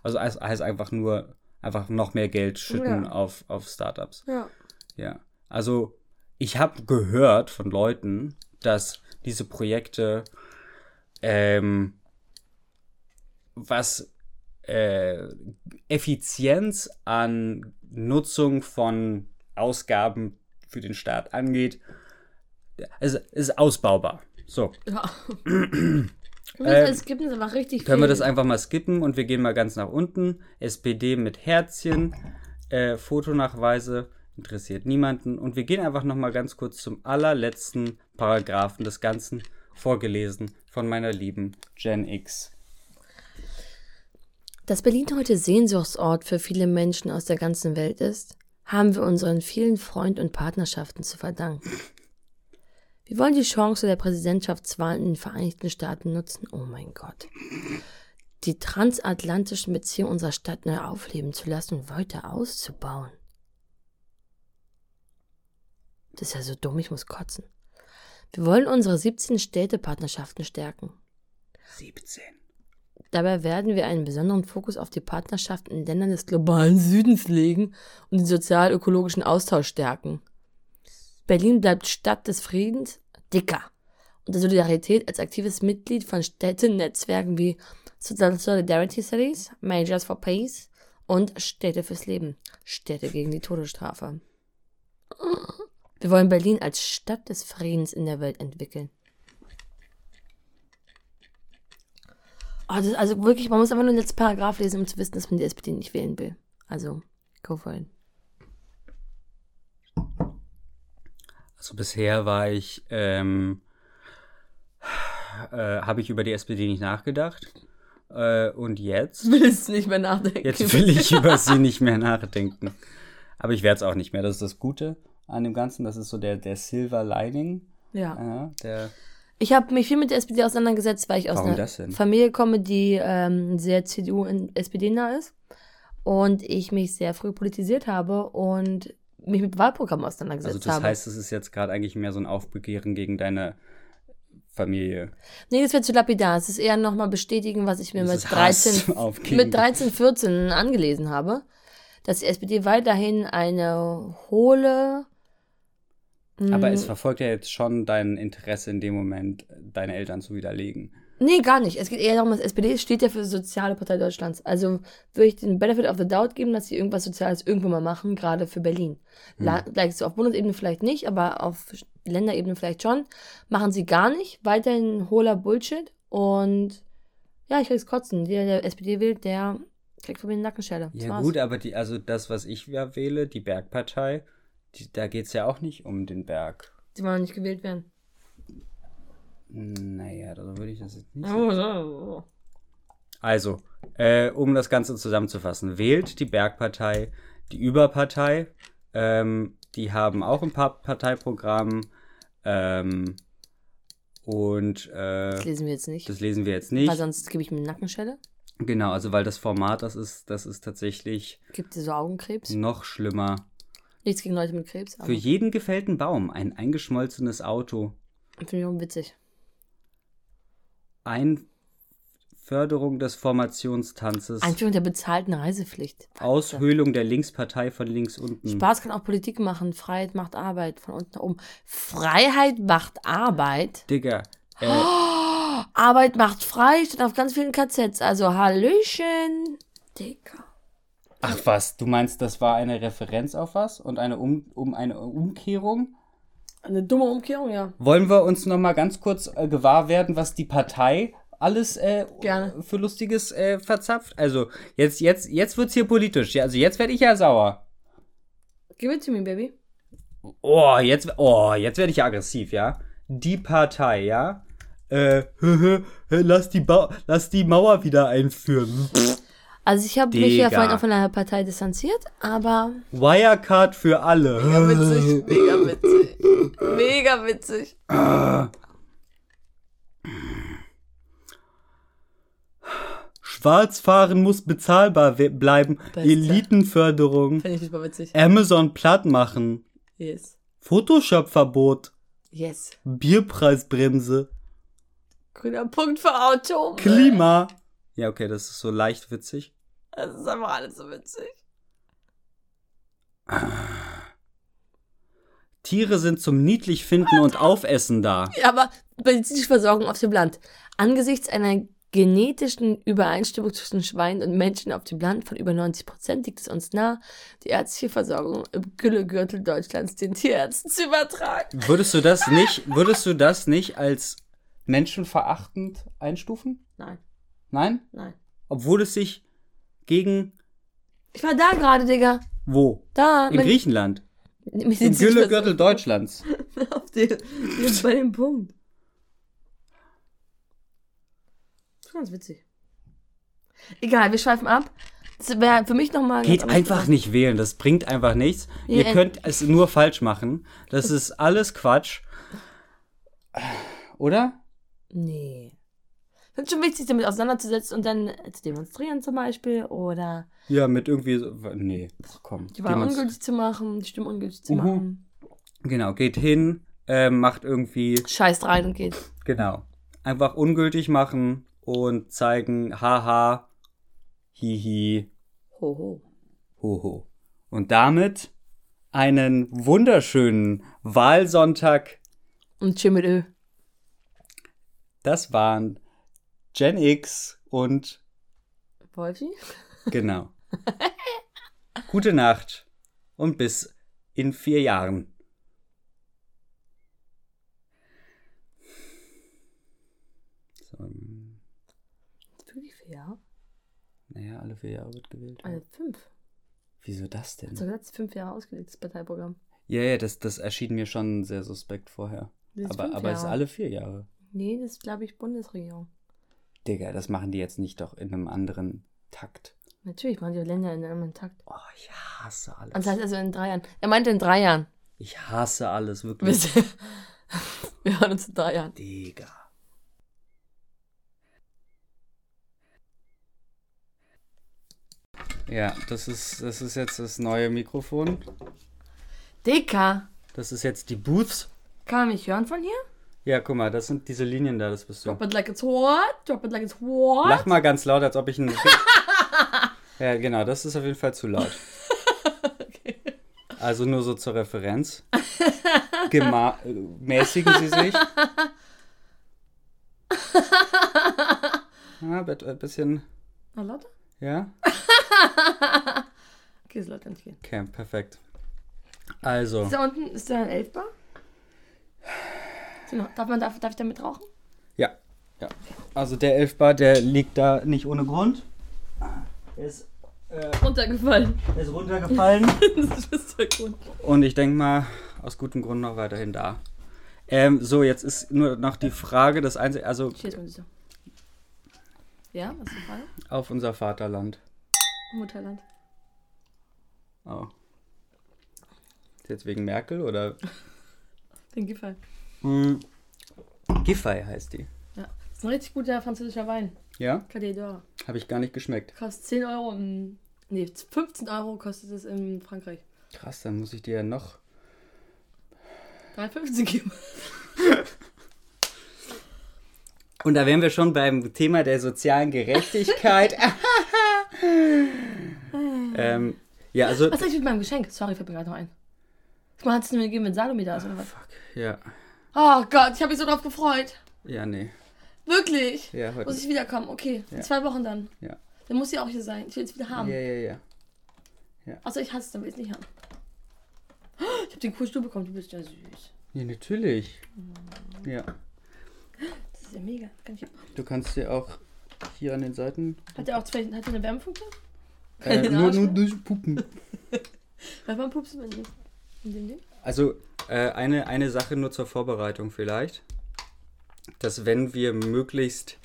Also heißt einfach nur einfach noch mehr Geld schütten Ja. auf, auf Startups. Ja. Ja, also ich habe gehört von Leuten, dass diese Projekte, ähm, was äh, Effizienz an Nutzung von Ausgaben für den Staat angeht, es ist ausbaubar. So, ja. Wir Äh, skippen einfach richtig können wir viel. das einfach mal skippen und wir gehen mal ganz nach unten. SPD mit Herzchen, äh, Fotonachweise interessiert niemanden und wir gehen einfach noch mal ganz kurz zum allerletzten Paragraphen des Ganzen vorgelesen von meiner lieben Gen X. Dass Berlin heute Sehnsuchtsort für viele Menschen aus der ganzen Welt ist, haben wir unseren vielen Freund- und Partnerschaften zu verdanken. Wir wollen die Chance der Präsidentschaftswahlen in den Vereinigten Staaten nutzen. Oh mein Gott. Die transatlantischen Beziehungen unserer Stadt neu aufleben zu lassen und weiter auszubauen. Das ist ja so dumm, ich muss kotzen. Wir wollen unsere 17 Städtepartnerschaften stärken. 17. Dabei werden wir einen besonderen Fokus auf die Partnerschaft in Ländern des globalen Südens legen und den sozial-ökologischen Austausch stärken. Berlin bleibt Stadt des Friedens, dicker, und der Solidarität als aktives Mitglied von Städtenetzwerken wie Solidarity Cities, Majors for Peace und Städte fürs Leben, Städte gegen die Todesstrafe. Wir wollen Berlin als Stadt des Friedens in der Welt entwickeln. Oh, das, also wirklich, man muss einfach nur den letzten Paragraph lesen, um zu wissen, dass man die SPD nicht wählen will. Also, go for it. Also bisher war ich, ähm, äh, habe ich über die SPD nicht nachgedacht. Äh, und jetzt, Willst nicht mehr nachdenken. jetzt will ich über sie nicht mehr nachdenken. Aber ich werde es auch nicht mehr. Das ist das Gute an dem Ganzen. Das ist so der, der Silver Lining. Ja. Ja, der, Ich habe mich viel mit der SPD auseinandergesetzt, weil ich aus Warum einer? Familie komme, die ähm, sehr CDU und SPD nah ist. Und ich mich sehr früh politisiert habe und mich mit Wahlprogrammen auseinandergesetzt also das habe. heißt, es ist jetzt gerade eigentlich mehr so ein Aufbegehren gegen deine Familie. nee, das wird zu lapidar. Es ist eher nochmal bestätigen, was ich mir mit ist Hass 13, auf gegen- mit 13, 14 angelesen habe. Dass die SPD weiterhin eine hohle. Aber es verfolgt ja jetzt schon dein Interesse in dem Moment, deine Eltern zu widerlegen. Nee, gar nicht. Es geht eher darum, dass SPD steht ja für die Soziale Partei Deutschlands. Also würde ich den Benefit of the Doubt geben, dass sie irgendwas Soziales irgendwo mal machen, gerade für Berlin. La like so auf Bundesebene vielleicht nicht, aber auf Länderebene vielleicht schon. Machen sie gar nicht. Weiterhin hohler Bullshit. Und ja, ich krieg's kotzen. Der, der SPD wählt, der kriegt von mir eine Nackenschelle. Das Ja gut, aber die, also das, was ich ja wähle, die Bergpartei, die, da geht es ja auch nicht um den Berg. Die wollen nicht gewählt werden. Naja, da würde ich das jetzt nicht. Oh, so. Also, äh, um das Ganze zusammenzufassen, wählt die Bergpartei die Überpartei. Ähm, die haben auch ein paar Parteiprogramm. Ähm, und äh, Das lesen wir jetzt nicht. das lesen wir jetzt Weil nicht. sonst gebe ich mir eine Nackenschelle. Genau, also weil das Format, das ist, das ist tatsächlich Gibt dir so Augenkrebs. noch schlimmer. Nichts gegen Leute mit Krebs, Für jeden gefällten Baum ein eingeschmolzenes Auto. finde ich auch witzig. Einförderung des Formationstanzes. Einführung der bezahlten Reisepflicht. Aushöhlung der Linkspartei von links unten. Spaß kann auch Politik machen. Freiheit macht Arbeit. Von unten nach oben. Freiheit macht Arbeit. Digga. Äh, Arbeit macht frei. Steht auf ganz vielen KZs. Also Hallöchen. Dicker. Ach was, du meinst, das war eine Referenz auf was? Und eine um, um eine Umkehrung? Eine dumme Umkehrung, ja. Wollen wir uns noch mal ganz kurz äh, gewahr werden, was die Partei alles äh, für Lustiges äh, verzapft? Also, jetzt, jetzt, jetzt wird's hier politisch. Ja, also, jetzt werde ich ja sauer. Give it to me, baby. Oh, jetzt, oh, jetzt werde ich ja aggressiv, ja? Die Partei, ja? Äh, lass die, ba lass die Mauer wieder einführen. Also ich habe mich ja vorhin auch von der Partei distanziert, aber Wirecard für alle. witzig, mega witzig. Mega witzig. Schwarzfahren muss bezahlbar bleiben. Beste. Elitenförderung. Finde ich super witzig. Amazon platt machen. Yes. Photoshop-Verbot. Yes. Bierpreisbremse. Grüner Punkt für Auto. Klima. Ja, okay, das ist so leicht witzig. Das ist einfach alles so witzig. Tiere sind zum niedlich finden und aufessen da. Ja, aber medizinische Versorgung auf dem Land. Angesichts einer genetischen Übereinstimmung zwischen Schweinen und Menschen auf dem Land von über 90 Prozent liegt es uns nah, die ärztliche Versorgung im Güllegürtel Deutschlands den Tierärzten zu übertragen. Würdest du das nicht, würdest du das nicht als menschenverachtend einstufen? Nein, Nein? nein. Obwohl es sich gegen Ich war da gerade, Digga. wo? Da. In Griechenland. Im Güllegürtel Deutschlands. Auf den, bei dem Punkt. Das ist ganz witzig. Egal, wir schweifen ab. Das wäre für mich nochmal. Geht einfach nicht wählen, das bringt einfach nichts. Ihr Ja, äh, könnt es nur falsch machen. Das ist alles Quatsch. Oder? Nee. Finde schon wichtig, damit auseinanderzusetzen und dann zu demonstrieren zum Beispiel oder Ja, mit irgendwie so. Nee, komm. die Wahl ungültig zu machen, die Stimme ungültig zu Mhm. machen. Genau, geht hin, äh, macht irgendwie. Scheißt rein und geht. Genau. Einfach ungültig machen und zeigen, haha, hihi, Hoho. hoho. Und damit einen wunderschönen Wahlsonntag. Und Tschö mit Ö. Das waren Gen X und Wolfi? genau. Gute Nacht und bis in vier Jahren. So. Wirklich Naja, alle vier Jahre wird gewählt. Alle fünf. Wieso das denn? So gesagt, fünf Jahre ausgelegt, das Parteiprogramm. Ja, ja, das, das erschien mir schon sehr suspekt vorher. Aber, aber es ist Jahre. alle vier Jahre. Nee, das ist, glaube ich, Bundesregierung. Digga, das machen die jetzt nicht doch in einem anderen Takt. Natürlich machen die Länder in einem Takt. Oh, ich hasse alles. Und das heißt also in drei Jahren. Er meinte in drei Jahren. Ich hasse alles, wirklich. Wir, hören uns in drei Jahren. Digga. Ja, das ist, das ist jetzt das neue Mikrofon. Dicker, Das ist jetzt die Booths. kann man mich hören von hier? Ja, guck mal, das sind diese Linien da, das bist du. Drop it like it's what? Drop it like it's what? Lach mal ganz laut, als ob ich ein. ja, genau, das ist auf jeden Fall zu laut. Also nur so zur Referenz. Gema äh, mäßigen Sie sich. Ja, ein bisschen. Noch lauter? Ja? Okay, so laut kann ich gehen. Okay, perfekt. Also, Ist da unten, ist da ein Elfbar? Noch- Darf, man, darf, darf ich damit rauchen? ja. ja. Also der Elfbar, der liegt da nicht ohne Grund. Er ist, äh, Runtergefallen. er ist runtergefallen. das ist der Grund. Und ich denke mal, aus gutem Grund noch weiterhin da. Ähm, so, jetzt ist nur noch die Frage, das Einzige, also. Ja, was ist die Frage? auf unser Vaterland. Mutterland. Oh. Ist jetzt wegen Merkel oder? Den Giffey. Hm. Giffey heißt die. Ja. Das ist ein richtig guter französischer Wein. Ja? Cadet d'Or. Habe ich gar nicht geschmeckt. Kostet 10 Euro im. Nee, 15 Euro kostet es in Frankreich. Krass, dann muss ich dir ja noch. 3,50 geben. Und da wären wir schon beim Thema der sozialen Gerechtigkeit. ähm, ja, also. Was sag ich mit meinem Geschenk? Sorry, fällt mir gerade noch ein. Guck mal, hast du mir gegeben, wenn Salome da ist oder was? Fuck. Ja. Oh Gott, ich habe mich so drauf gefreut. Ja, nee. Wirklich. Ja, heute. Muss ich wiederkommen? Okay, in Ja. zwei Wochen dann. Ja. Dann muss sie auch hier sein. Ich will es wieder haben. Ja, ja, ja. Außer ich hasse es, dann will ich es nicht haben. Ich habe den coolen Stuhl bekommen, du bist ja süß. Ja, natürlich. Ja. Das ist ja mega. Kann ich, Du kannst dir auch hier an den Seiten. hat der auch zwei, hat der eine Wärmefunktion? Äh, nur, nur durch Puppen. Weil man pupsen dem, in dem Ding. Also äh, eine, eine Sache nur zur Vorbereitung vielleicht. Dass wenn wir möglichst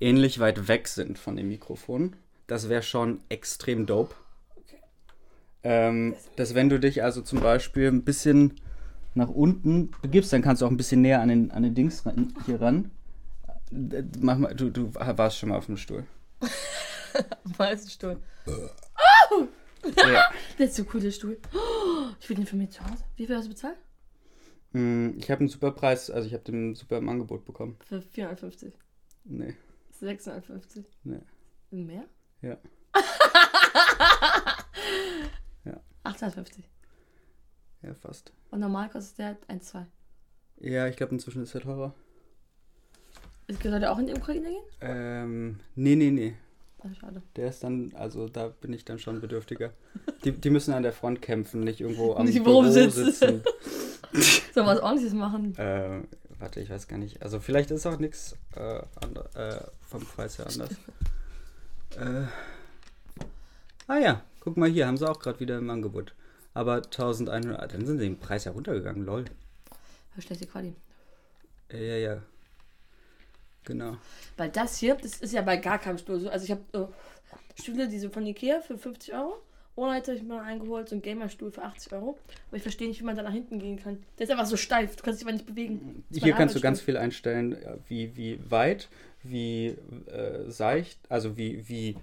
ähnlich weit weg sind von dem Mikrofon, das wäre schon extrem dope. Ähm, dass wenn du dich also zum Beispiel ein bisschen nach unten begibst, dann kannst du auch ein bisschen näher an den, an den Dings ran, hier ran. Äh, Mach mal, du, du warst schon mal auf dem Stuhl. Weißen Stuhl. Ja. Der ist so cool, der Stuhl. Ich will den für mich zu Hause. Wie viel hast du bezahlt? Mm, Ich habe einen super Preis, also ich habe den super im Angebot bekommen. Für 450. Nee, 650. nee. Mehr? Ja. Ja. 850. Ja, fast. Und normal kostet der 1,2. Ja, ich glaube inzwischen ist er teurer. Soll der auch in die Ukraine gehen? Ähm, nee, nee, nee. Ach, schade. Der ist dann, also da bin ich dann schon bedürftiger. Die, die müssen an der Front kämpfen, nicht irgendwo am Nicht Büro rumsitzen. sitzen. Sollen wir was ordentliches machen? äh, warte, ich weiß gar nicht. Also vielleicht ist auch nichts äh, äh, vom Preis her anders. äh, ah ja, guck mal hier, haben sie auch gerade wieder im Angebot. Aber 1100, dann sind sie im Preis ja runtergegangen, lol. Für schlechte Quali. Ja, ja. Genau. Weil das hier, das ist ja bei gar keinem Stuhl so. Also ich habe äh, Stühle, diese von Ikea für 50 Euro. Ohne hätte ich mal eingeholt, so ein Gamerstuhl für 80 Euro. Aber ich verstehe nicht, wie man da nach hinten gehen kann. Der ist einfach so steif, du kannst dich aber nicht bewegen. Hier kannst du ganz viel einstellen, wie, wie weit, wie äh, seicht, also wie, wie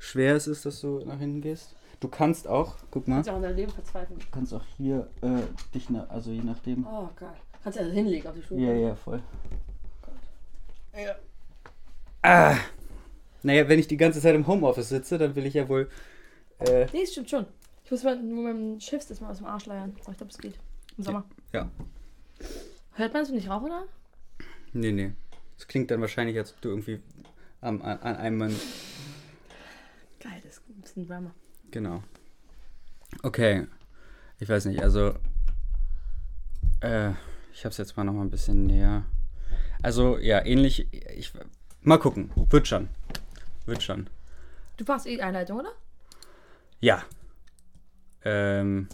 schwer es ist, dass du nach hinten gehst. Du kannst auch, guck Du mal, kannst ja auch in deinem Leben verzweifeln. du kannst auch hier äh, dich, na, also je nachdem. Oh, geil. Kannst ja hinlegen auf die Schuhe. Ja, ja, voll. Ja. Ah! Naja, wenn ich die ganze Zeit im Homeoffice sitze, dann will ich ja wohl. Äh, Nee, stimmt schon. Ich muss mal mit meinem Schiff das mal aus dem Arsch leiern. So, ich glaube, es geht. Im Sommer. ja. Hört man es, wenn ich rauche, oder? Nee, nee. Das klingt dann wahrscheinlich, als ob du irgendwie am, an, an einem. Geil, das ist ein bisschen Drama. Genau. Okay. Ich weiß nicht, also. Äh, ich hab's jetzt mal noch mal ein bisschen näher. Also, ja, ähnlich. Ich, mal gucken. Wird schon. Wird schon. Du machst eh Einleitung, oder? Ja. Ähm,